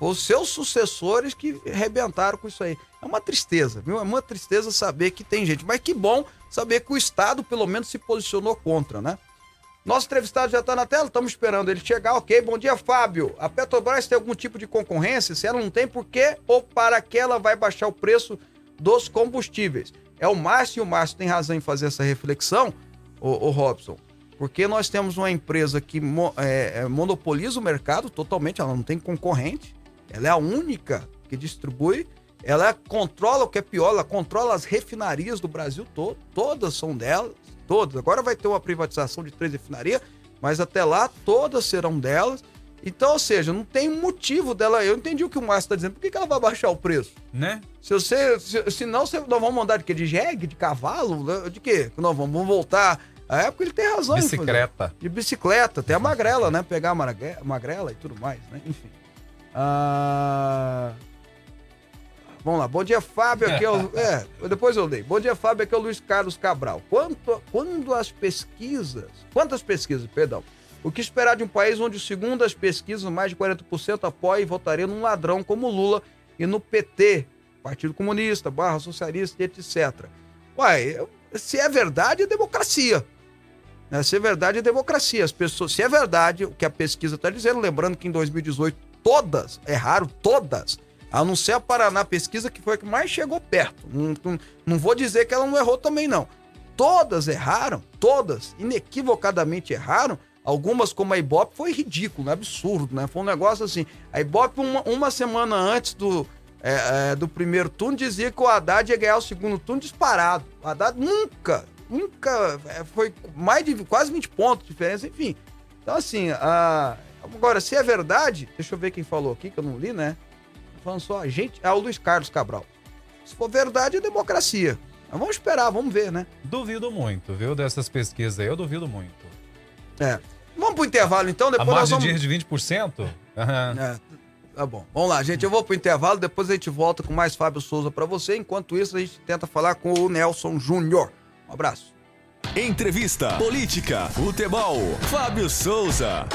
Foi os seus sucessores que arrebentaram com isso aí. É uma tristeza, viu? É uma tristeza saber que tem gente. Mas que bom saber que o Estado, pelo menos, se posicionou contra, né? Nosso entrevistado já está na tela, estamos esperando ele chegar. Ok, bom dia, Fábio. A Petrobras tem algum tipo de concorrência? Se ela não tem, por quê ou para que ela vai baixar o preço dos combustíveis? É o Márcio, e o Márcio tem razão em fazer essa reflexão, o, o Robson, porque nós temos uma empresa que é, é, monopoliza o mercado totalmente, ela não tem concorrente, ela é a única que distribui ela controla o que é pior, ela controla as refinarias do Brasil todo, todas são delas, todas. Agora vai ter uma privatização de três refinarias, mas até lá todas serão delas. Então, ou seja, não tem motivo dela. Eu entendi o que o Márcio está dizendo. Por que, que ela vai baixar o preço? Né? Se você. Se, se não, nós vamos mandar de quê? De jegue? De cavalo? De quê? Nós vamos, vamos voltar. A época ele tem razão. Bicicleta. De bicicleta, até a magrela, né? Pegar a magrela e tudo mais, né? Enfim. Ah, Vamos lá. Bom dia, Fábio. Aqui é, o... [LAUGHS] é, depois eu dei. Bom dia, Fábio. Aqui é o Luiz Carlos Cabral. Quanto, quando as pesquisas. Quantas pesquisas, perdão? O que esperar de um país onde, segundo as pesquisas, mais de 40% apoia e votaria num ladrão como Lula e no PT, Partido Comunista, Barra Socialista, etc. Uai, se é verdade, é democracia. Né? Se é verdade, é democracia. As pessoas, se é verdade o que a pesquisa está dizendo, lembrando que em 2018 todas erraram, todas a não ser a Paraná Pesquisa, que foi a que mais chegou perto. Não, não, vou dizer que ela não errou também, não. Todas erraram, todas, inequivocadamente erraram. Algumas, como a Ibope, foi ridículo, absurdo, né? Foi um negócio assim. A Ibope, uma, uma semana antes do, é, é, do primeiro turno, dizia que o Haddad ia ganhar o segundo turno disparado. O Haddad nunca, nunca. É, foi mais de quase 20 pontos de diferença, enfim. Então, assim, a... agora, se é verdade, deixa eu ver quem falou aqui, que eu não li, né? falando só a gente, é o Luiz Carlos Cabral. Se for verdade, é democracia. Mas vamos esperar, vamos ver, né? Duvido muito, viu, dessas pesquisas aí, eu duvido muito. É. Vamos pro intervalo então, depois a margem nós vamos... de 20%? Uhum. É, tá bom. Vamos lá, gente, eu vou pro intervalo, depois a gente volta com mais Fábio Souza para você. Enquanto isso, a gente tenta falar com o Nelson Júnior. Um abraço. Entrevista, política, futebol, Fábio Souza.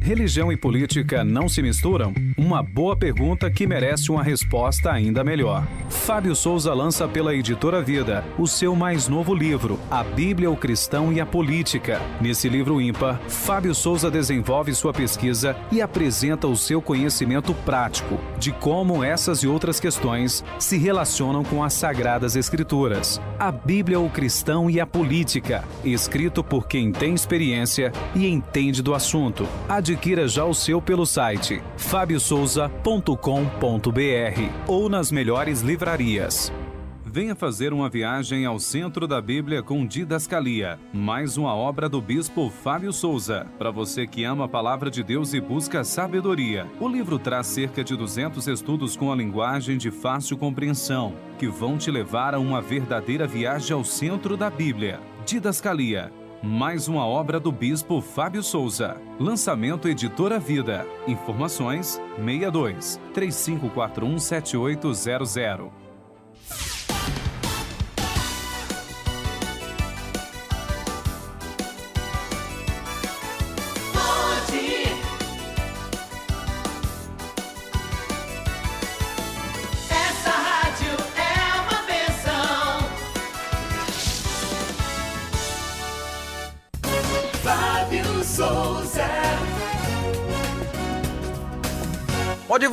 Religião e política não se misturam? Uma boa pergunta que merece uma resposta ainda melhor. Fábio Souza lança pela editora Vida o seu mais novo livro, A Bíblia, o Cristão e a Política. Nesse livro ímpar, Fábio Souza desenvolve sua pesquisa e apresenta o seu conhecimento prático de como essas e outras questões se relacionam com as Sagradas Escrituras. A Bíblia, o Cristão e a Política, escrito por quem tem experiência e entende do assunto. Adquira já o seu pelo site fabiosouza.com.br ou nas melhores livrarias. Venha fazer uma viagem ao centro da Bíblia com Didascalia, mais uma obra do bispo Fábio Souza. Para você que ama a palavra de Deus e busca sabedoria, o livro traz cerca de 200 estudos com a linguagem de fácil compreensão, que vão te levar a uma verdadeira viagem ao centro da Bíblia. Didascalia mais uma obra do Bispo Fábio Souza. Lançamento Editora Vida. Informações 62 3541 7800.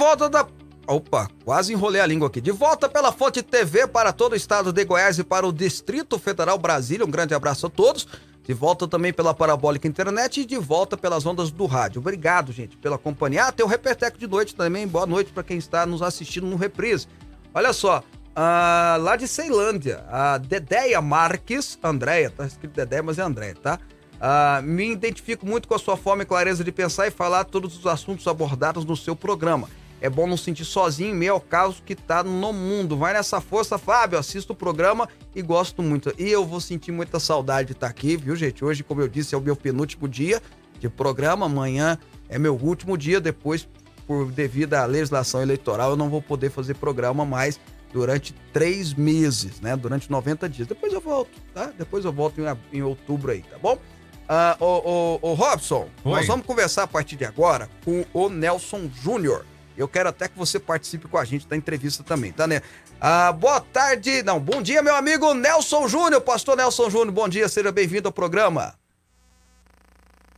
Volta da. Opa, quase enrolei a língua aqui. De volta pela Fonte TV para todo o estado de Goiás e para o Distrito Federal Brasília. Um grande abraço a todos. De volta também pela Parabólica Internet e de volta pelas ondas do rádio. Obrigado, gente, pela companhia. Ah, tem o Reperteco de noite também. Boa noite para quem está nos assistindo no Reprise. Olha só, ah, lá de Ceilândia, a Dedéia Marques, Andréia, tá escrito Dedéia, mas é Andréia, tá? Ah, me identifico muito com a sua forma e clareza de pensar e falar todos os assuntos abordados no seu programa. É bom não sentir sozinho em meio ao caos que tá no mundo. Vai nessa força, Fábio. Assisto o programa e gosto muito. E eu vou sentir muita saudade de estar tá aqui, viu, gente? Hoje, como eu disse, é o meu penúltimo dia de programa. Amanhã é meu último dia. Depois, por devido à legislação eleitoral, eu não vou poder fazer programa mais durante três meses, né? Durante 90 dias. Depois eu volto, tá? Depois eu volto em, em outubro aí, tá bom? Ah, o, o, o Robson, Oi. nós vamos conversar a partir de agora com o Nelson Júnior. Eu quero até que você participe com a gente da entrevista também, tá, né? Ah, boa tarde, não, bom dia, meu amigo Nelson Júnior, pastor Nelson Júnior, bom dia, seja bem-vindo ao programa.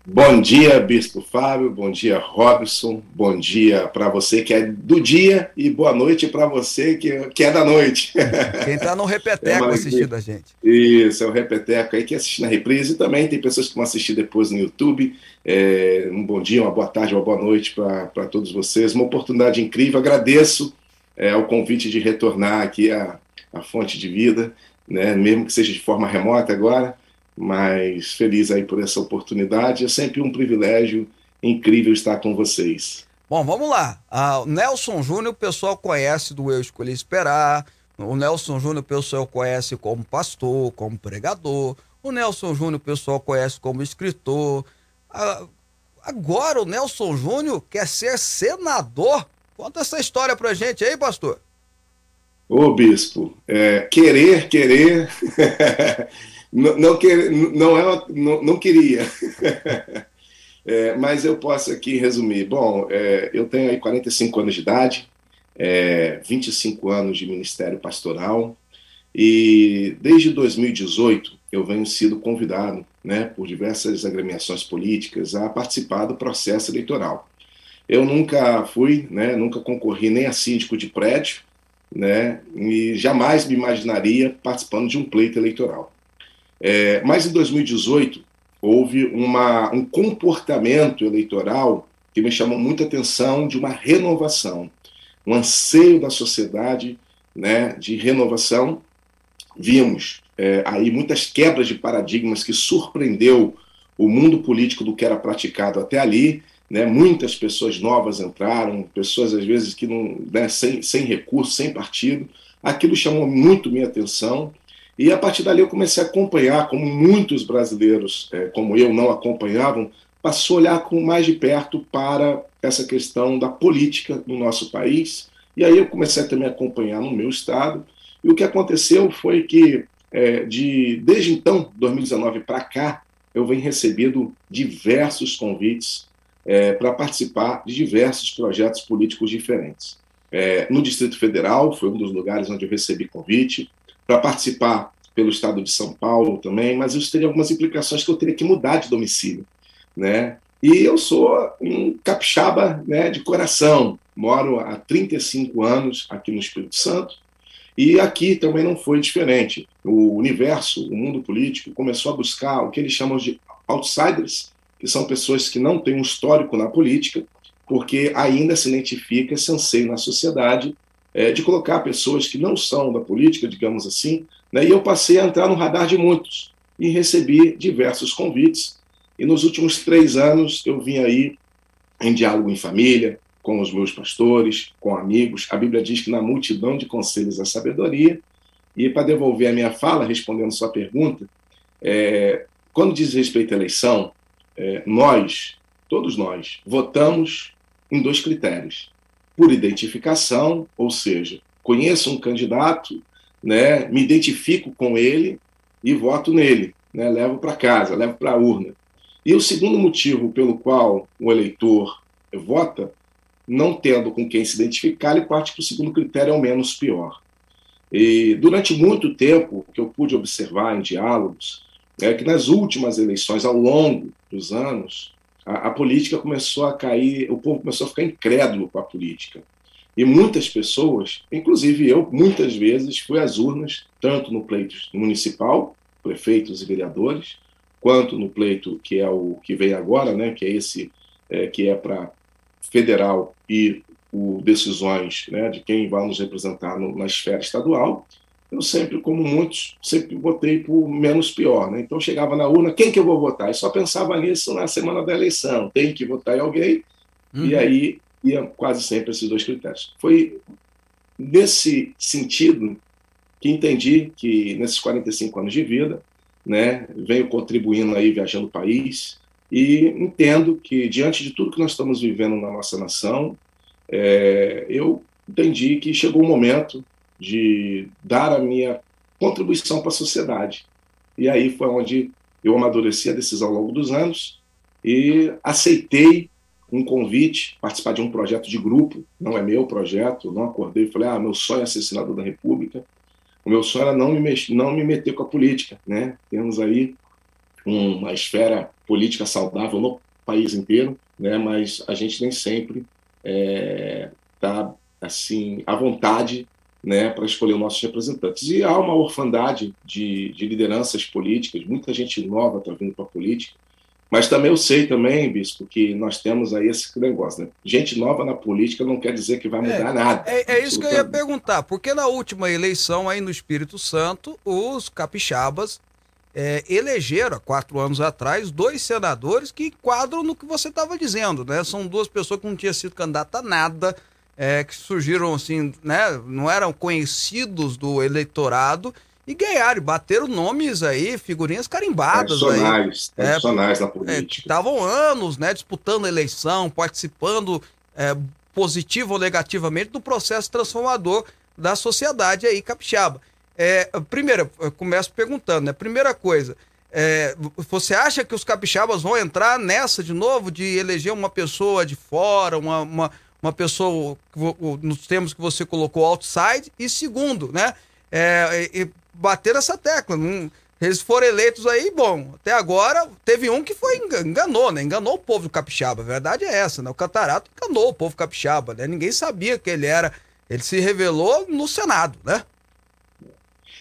Bom dia, Bispo Fábio. Bom dia, Robson. Bom dia para você que é do dia e boa noite para você que, que é da noite. [LAUGHS] Quem tá no Repeteco é assistindo a gente. Isso, é o Repeteco aí que assiste na reprise. E também tem pessoas que vão assistir depois no YouTube. É, um bom dia, uma boa tarde, uma boa noite para todos vocês. Uma oportunidade incrível. Agradeço é, o convite de retornar aqui à, à Fonte de Vida, né, mesmo que seja de forma remota agora mas feliz aí por essa oportunidade. É sempre um privilégio incrível estar com vocês. Bom, vamos lá. Ah, o Nelson Júnior, o pessoal conhece do Eu Escolhi Esperar. O Nelson Júnior, o pessoal conhece como pastor, como pregador. O Nelson Júnior, o pessoal conhece como escritor. A, Agora o Nelson Júnior quer ser senador. Conta essa história pra gente aí, pastor. Ô, bispo, é, querer, querer, [LAUGHS] não, quer, não, é, não, não queria. [LAUGHS] é, mas eu posso aqui resumir. Bom, é, eu tenho aí 45 anos de idade, é, 25 anos de ministério pastoral, e desde 2018 eu venho sido convidado né, por diversas agremiações políticas a participar do processo eleitoral. Eu nunca fui, né, nunca concorri nem a síndico de prédio, né, e jamais me imaginaria participando de um pleito eleitoral. É, mas em 2018 houve uma, um comportamento eleitoral que me chamou muita atenção de uma renovação, um anseio da sociedade né, de renovação. Vimos é, aí muitas quebras de paradigmas que surpreendeu o mundo político do que era praticado até ali, né, muitas pessoas novas entraram, pessoas às vezes que não, né, sem, sem recurso, sem partido. Aquilo chamou muito minha atenção e a partir dali eu comecei a acompanhar, como muitos brasileiros, é, como eu, não acompanhavam, passou a olhar com mais de perto para essa questão da política no nosso país. E aí eu comecei a também acompanhar no meu estado. E o que aconteceu foi que, é, de desde então, 2019 para cá, eu venho recebendo diversos convites é, para participar de diversos projetos políticos diferentes. É, no Distrito Federal, foi um dos lugares onde eu recebi convite, para participar pelo estado de São Paulo também, mas isso teria algumas implicações que eu teria que mudar de domicílio. Né? E eu sou um capixaba né, de coração, moro há 35 anos aqui no Espírito Santo, e aqui também não foi diferente. O universo, o mundo político, começou a buscar o que eles chamam de outsiders, que são pessoas que não têm um histórico na política, porque ainda se identifica esse anseio na sociedade é, de colocar pessoas que não são da política, digamos assim, né, e eu passei a entrar no radar de muitos e recebi diversos convites. E nos últimos três anos eu vim aí em diálogo em família, com os meus pastores, com amigos. A Bíblia diz que na multidão de conselhos a sabedoria. E para devolver a minha fala, respondendo sua pergunta, é, quando diz respeito à eleição, é, nós, todos nós, votamos em dois critérios: por identificação, ou seja, conheço um candidato, né, me identifico com ele e voto nele, né, levo para casa, levo para a urna. E o segundo motivo pelo qual o eleitor vota, não tendo com quem se identificar, ele parte para o segundo critério, é o menos pior. E durante muito tempo, o que eu pude observar em diálogos, é que nas últimas eleições, ao longo dos anos, a, a, política começou a cair, o povo começou a ficar incrédulo com a política. E muitas pessoas, inclusive eu, muitas vezes fui às urnas, tanto no pleito municipal, prefeitos e vereadores, quanto no pleito que é o que vem agora, né, que é esse é, que é para federal e o decisões né, de quem vai nos representar no, na esfera estadual eu sempre, como muitos, sempre votei por menos pior. Né? Então, chegava na urna, quem que eu vou votar? E só pensava nisso na semana da eleição. Tem que votar em alguém. Uhum. E aí ia quase sempre esses dois critérios. Foi nesse sentido que entendi que nesses 45 anos de vida, né, venho contribuindo aí, viajando o país, e entendo que, diante de tudo que nós estamos vivendo na nossa nação, é, eu entendi que chegou o momento de dar a minha contribuição para a sociedade. E aí foi onde eu amadureci a decisão ao longo dos anos e aceitei um convite, participar de um projeto de grupo, não é meu projeto, não acordei e falei, ah, meu sonho é ser senador da República. O meu sonho era não me, mexer, não me meter com a política, né? Temos aí uma esfera política saudável no país inteiro, né? Mas a gente nem sempre está é, tá, assim à vontade né, para escolher os nossos representantes. E há uma orfandade de, de lideranças políticas, muita gente nova está vindo para a política, mas também eu sei também, Bispo, que nós temos aí esse negócio, né? Gente nova na política não quer dizer que vai mudar é, nada. É, é isso que eu ia perguntar, porque na última eleição aí no Espírito Santo, os capixabas é, elegeram, há quatro anos atrás, dois senadores que enquadram no que você estava dizendo, né? São duas pessoas que não tinham sido candidata a nada, é, que surgiram assim, né, não eram conhecidos do eleitorado e ganharam, bateram nomes aí, figurinhas carimbadas tradicionais, aí. É, na política. Estavam anos, né, disputando a eleição, participando é, positivo ou negativamente do processo transformador da sociedade aí capixaba. É, primeiro, eu começo perguntando, né? Primeira coisa, é, você acha que os capixabas vão entrar nessa de novo, de eleger uma pessoa de fora, uma, uma, uma pessoa, nos termos que você colocou, outside? E segundo, né? É, e, bater essa tecla. Não, eles foram eleitos aí, bom, até agora teve um que foi enganou, né? Enganou o povo capixaba. A verdade é essa, né? O Catarato enganou o povo capixaba, né? Ninguém sabia que ele era. Ele se revelou no Senado, né?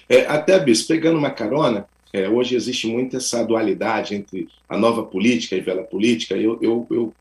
É, até, Bis, pegando uma carona, é, hoje existe muito essa dualidade entre a nova política e a velha política. Eu, eu, eu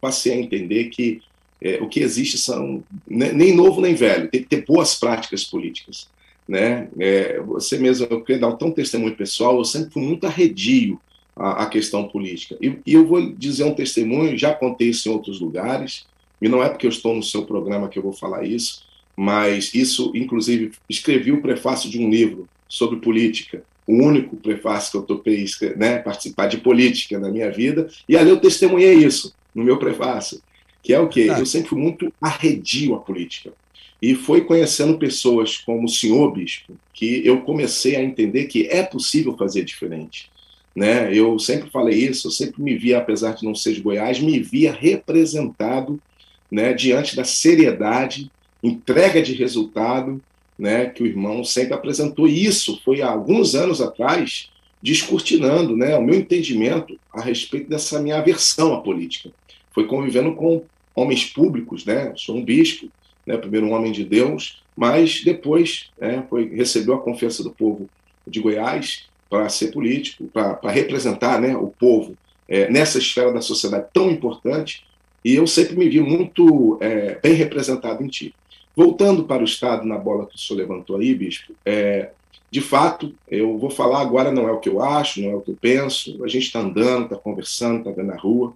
passei a entender que é, o que existe são nem novo nem velho, tem que ter boas práticas políticas. Né? É, você mesmo, eu queria dar um, tão testemunho pessoal, eu sempre fui muito arredio à, à questão política. E, e, eu vou dizer um testemunho, já contei isso em outros lugares, e não é porque eu estou no seu programa que eu vou falar isso, mas isso, inclusive, escrevi o prefácio de um livro sobre política, o único prefácio que eu topei né, participar de política na minha vida, e ali eu testemunhei isso no meu prefácio, que é o quê? Ah. Eu sempre fui muito arredio à política. E foi conhecendo pessoas como o senhor bispo que eu comecei a entender que é possível fazer diferente. Né? Eu sempre falei isso, eu sempre me via, apesar de não ser de Goiás, me via representado né, diante da seriedade entrega de resultado né, que o irmão sempre apresentou. E isso foi há alguns anos atrás, descortinando né, o meu entendimento a respeito dessa minha aversão à política. Foi convivendo com homens públicos, né, sou um bispo, né, primeiro um homem de Deus, mas depois né, foi, recebeu a confiança do povo de Goiás para ser político, para representar né, o povo é, nessa esfera da sociedade tão importante, e eu sempre me vi muito é, bem representado em ti. Voltando para o Estado, na bola que o senhor levantou aí, bispo, é, de fato, eu vou falar agora, não é o que eu acho, não é o que eu penso, a gente está andando, está conversando, está vendo na rua.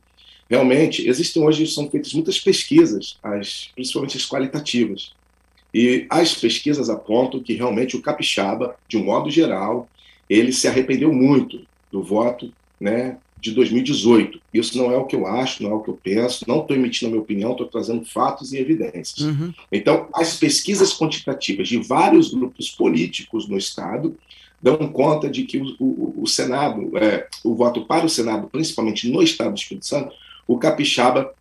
Realmente, existem hoje, são feitas muitas pesquisas, as, principalmente as qualitativas, e as pesquisas apontam que realmente o capixaba, de um modo geral, ele se arrependeu muito do voto né, de 2018. Isso não é o que eu acho, não é o que eu penso, não estou emitindo a minha opinião, estou trazendo fatos e evidências. Uhum. Então, as pesquisas quantitativas de vários grupos políticos no Estado dão conta de que o, o, o Senado, é, o voto para o Senado, principalmente no Estado do Espírito Santo, o capixaba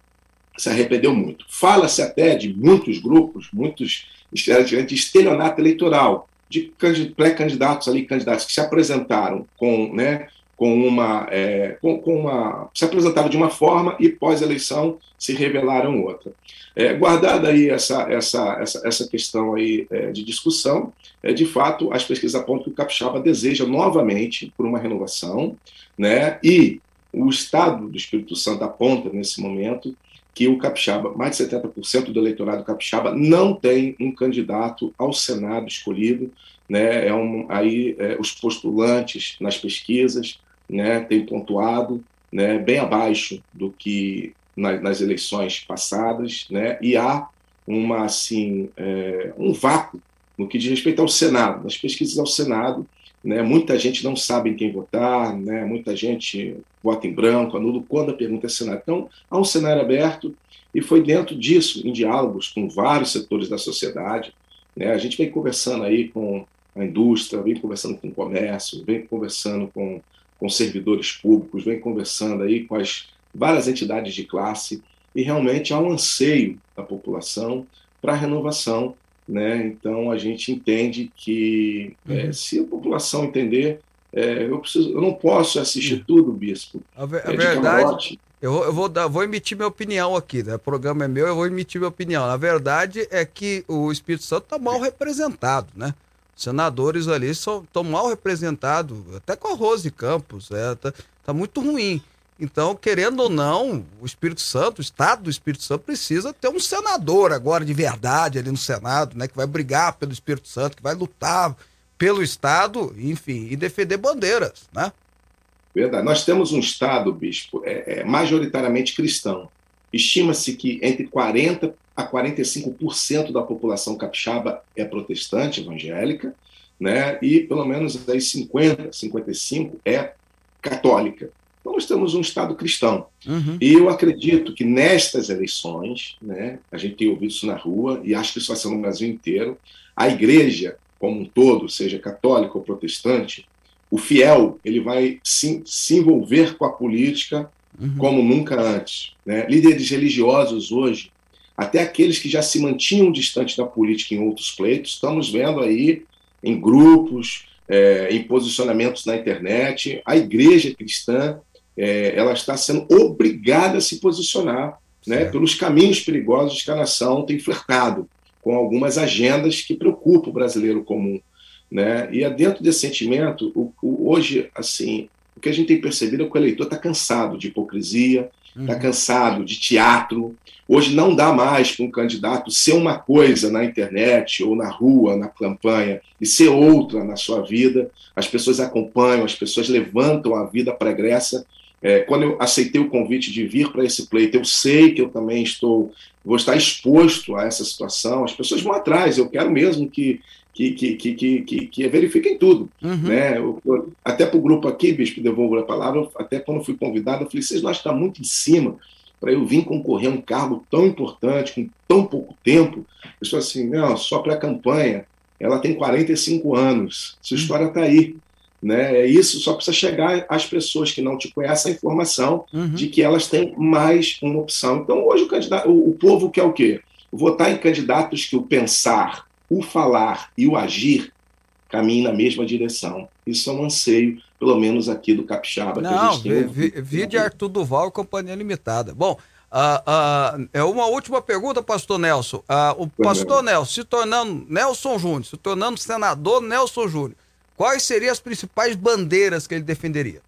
se arrependeu muito. Fala-se até de muitos grupos, muitos de estelionato eleitoral, de pré-candidatos ali, candidatos que se apresentaram com, né, com uma, é, com, com, uma. se apresentaram de uma forma e pós-eleição se revelaram outra. É, guardada aí essa, essa, essa, essa questão aí é, de discussão, é, de fato, as pesquisas apontam que o Capixaba deseja novamente por uma renovação, né, e o Estado do Espírito Santo aponta nesse momento que o Capixaba, mais de 70% do eleitorado capixaba não tem um candidato ao Senado escolhido, né? É um, aí é, os postulantes nas pesquisas né, tem pontuado né, bem abaixo do que na, nas eleições passadas, né, e há uma assim é, um vácuo no que diz respeito ao Senado, nas pesquisas ao Senado, né, muita gente não sabe em quem votar, né, muita gente vota em branco, anulo quando a pergunta é Senado. Então, há um cenário aberto e foi dentro disso, em diálogos com vários setores da sociedade, né, a gente vem conversando aí com a indústria, vem conversando com o comércio, vem conversando com com servidores públicos, vem conversando aí com as várias entidades de classe e realmente há um anseio da população para a renovação, né? Então a gente entende que é, uhum. se a população entender, é, eu preciso, eu não posso assistir uhum. tudo, bispo. A, ver, a é, verdade, eu, vou, eu vou, dar, vou emitir minha opinião aqui, né? O programa é meu, eu vou emitir minha opinião. Na verdade é que o Espírito Santo está mal representado, né? senadores ali estão mal representados, até com a Rose Campos, é, tá, tá, muito ruim. Então, querendo ou não, o Espírito Santo, o Estado do Espírito Santo precisa ter um senador agora de verdade ali no Senado, né, que vai brigar pelo Espírito Santo, que vai lutar pelo Estado, enfim, e defender bandeiras, né? Verdade. Nós temos um Estado, bispo, é, é majoritariamente cristão. Estima-se que entre 40 a 45% da população capixaba é protestante evangélica, né? E pelo menos aí 50, 55 é católica. Então nós temos um Estado cristão. Uhum. E eu acredito que nestas eleições, né, a gente tem ouvido isso na rua, e acho que isso vai ser no Brasil inteiro, a igreja como um todo, seja católica ou protestante, o fiel ele vai se, se envolver com a política uhum. como nunca antes. Né? Líderes religiosos hoje, até aqueles que já se mantinham distantes da política em outros pleitos, estamos vendo aí em grupos, é, em posicionamentos na internet, a igreja cristã é, ela está sendo obrigada a se posicionar né, pelos caminhos perigosos que a nação tem flertado com algumas agendas que preocupam o brasileiro comum. Né? E é dentro desse sentimento, o, o, hoje, assim, o que a gente tem percebido é que o eleitor está cansado de hipocrisia, está uhum. cansado de teatro. Hoje não dá mais para um candidato ser uma coisa na internet ou na rua, na campanha, e ser outra na sua vida. As pessoas acompanham, as pessoas levantam a vida pregressa é, quando eu aceitei o convite de vir para esse pleito, eu sei que eu também estou, vou estar exposto a essa situação. As pessoas vão atrás, eu quero mesmo que que, que, que, que, que verifiquem tudo. Uhum. Né? Eu, eu, até para o grupo aqui, Bispo, devolvo a palavra, até quando fui convidado, eu falei, vocês não acham que está muito em cima para eu vir concorrer a um cargo tão importante, com tão pouco tempo? Eu falei assim, não, só para a campanha, ela tem 45 anos, sua uhum. história está aí. Né? É isso, só precisa chegar às pessoas que não te conhecem a informação uhum. de que elas têm mais uma opção. Então, hoje o, candidato, o, o povo quer o quê? Votar em candidatos que o pensar, o falar e o agir caminhem na mesma direção. Isso é um anseio, pelo menos aqui do Capixaba. Não, vi, vi, vi de Arthur Duval e Companhia Limitada. Bom, uh, uh, é uma última pergunta, pastor Nelson. Uh, o pastor Nelson, se tornando Nelson Júnior, se tornando senador Nelson Júnior, Quais seriam as principais bandeiras que ele defenderia?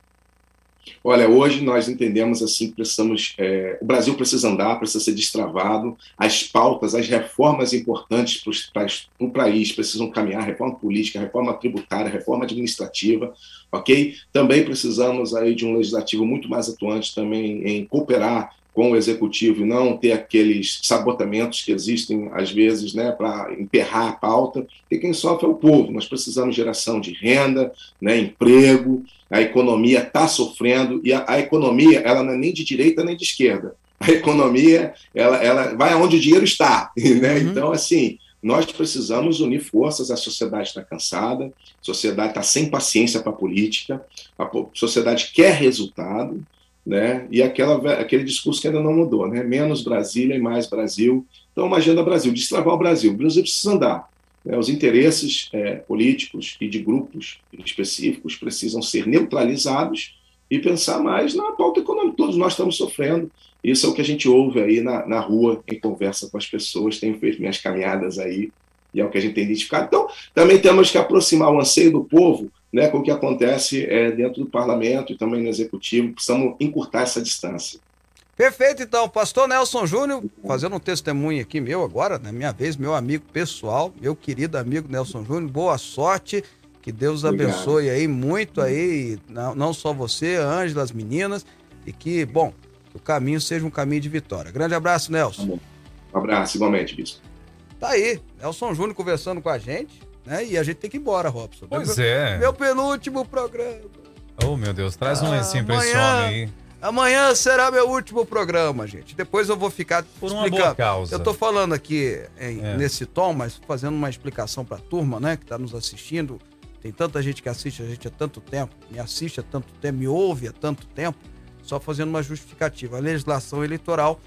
Olha, hoje nós entendemos assim que precisamos, é, o Brasil precisa andar, precisa ser destravado, as pautas, as reformas importantes para o país precisam caminhar, reforma política, reforma tributária, reforma administrativa, ok? Também precisamos aí de um legislativo muito mais atuante também em cooperar com o executivo e não ter aqueles sabotamentos que existem às vezes né, para emperrar a pauta, e quem sofre é o povo. Nós precisamos de geração de renda, né, emprego, a economia está sofrendo, e a, a, economia ela não é nem de direita nem de esquerda. A economia ela, ela vai aonde o dinheiro está. [LAUGHS] Né? Uhum. Então, assim, nós precisamos unir forças, a sociedade está cansada, a sociedade está sem paciência para a política, a sociedade quer resultado, né? E aquela, aquele discurso que ainda não mudou, né? Menos Brasília e mais Brasil. Então, uma agenda Brasil, destravar o Brasil. O Brasil precisa andar. Né? Os interesses é, políticos e de grupos específicos precisam ser neutralizados e pensar mais na pauta econômica. Todos nós estamos sofrendo. Isso é o que a gente ouve aí na, na rua, em conversa com as pessoas. Tenho feito minhas caminhadas aí e é o que a gente tem identificado. Então, também temos que aproximar o anseio do povo né, com o que acontece é, dentro do parlamento e também no executivo. Precisamos encurtar essa distância. Perfeito, então. Pastor Nelson Júnior, fazendo um testemunho aqui meu agora, na minha vez, meu amigo pessoal, meu querido amigo Nelson Júnior, boa sorte. Que Deus Obrigado. abençoe aí muito aí, não, não só você, Ângela, as meninas, e que, bom, que o caminho seja um caminho de vitória. Grande abraço, Nelson. Um abraço, igualmente, bispo. Tá aí, Nelson Júnior conversando com a gente né? E a gente tem que ir embora, Robson. Pois meu, é. Meu penúltimo programa. Oh, meu Deus, traz um lencinho pra esse homem aí. Amanhã será meu último programa, gente. Depois eu vou ficar Por uma explicando. boa causa. Eu tô falando aqui em, é. nesse tom, mas fazendo uma explicação pra turma, né, que tá nos assistindo. Tem tanta gente que assiste a gente há tanto tempo, me assiste há tanto tempo, me ouve há tanto tempo, só fazendo uma justificativa. A legislação eleitoral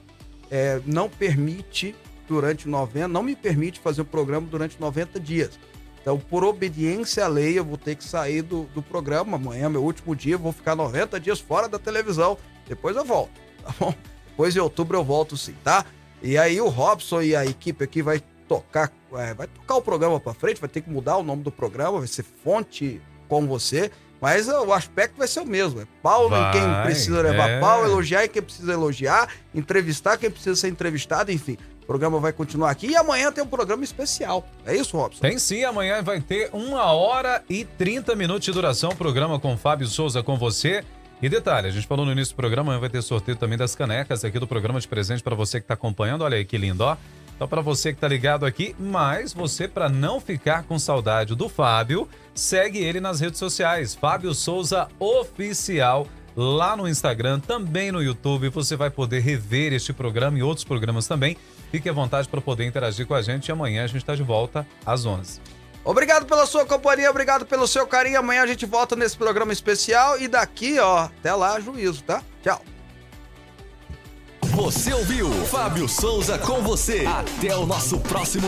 é, não permite durante 90, não me permite fazer o programa durante 90 dias. Então, por obediência à lei, eu vou ter que sair do, do programa. Amanhã é meu último dia, vou ficar 90 dias fora da televisão. Depois eu volto, [LAUGHS] tá bom? Depois de outubro eu volto sim, tá? E aí o Robson e a equipe aqui vai tocar, é, vai tocar o programa para frente, vai ter que mudar o nome do programa, vai ser Fonte com você, mas o aspecto vai ser o mesmo. É Paulo vai, em quem precisa levar é. pau, elogiar em quem precisa elogiar, entrevistar quem precisa ser entrevistado, enfim. O programa vai continuar aqui e amanhã tem um programa especial. É isso, Robson? Tem sim, amanhã vai ter uma hora e 30 minutos de duração. Programa com Fábio Souza com você. E detalhe, a gente falou no início do programa, amanhã vai ter sorteio também das canecas aqui do programa de presente para você que está acompanhando. Olha aí que lindo, ó. Então, para você que tá ligado aqui, mas você, para não ficar com saudade do Fábio, segue ele nas redes sociais, Fábio Souza Oficial, lá no Instagram, também no YouTube. Você vai poder rever este programa e outros programas também. Fique à vontade para poder interagir com a gente e amanhã a gente está de volta às 11. Obrigado pela sua companhia, obrigado pelo seu carinho. Amanhã a gente volta nesse programa especial e daqui, ó, até lá, juízo, tá? Tchau. Você ouviu Fábio Souza com você. Até o nosso próximo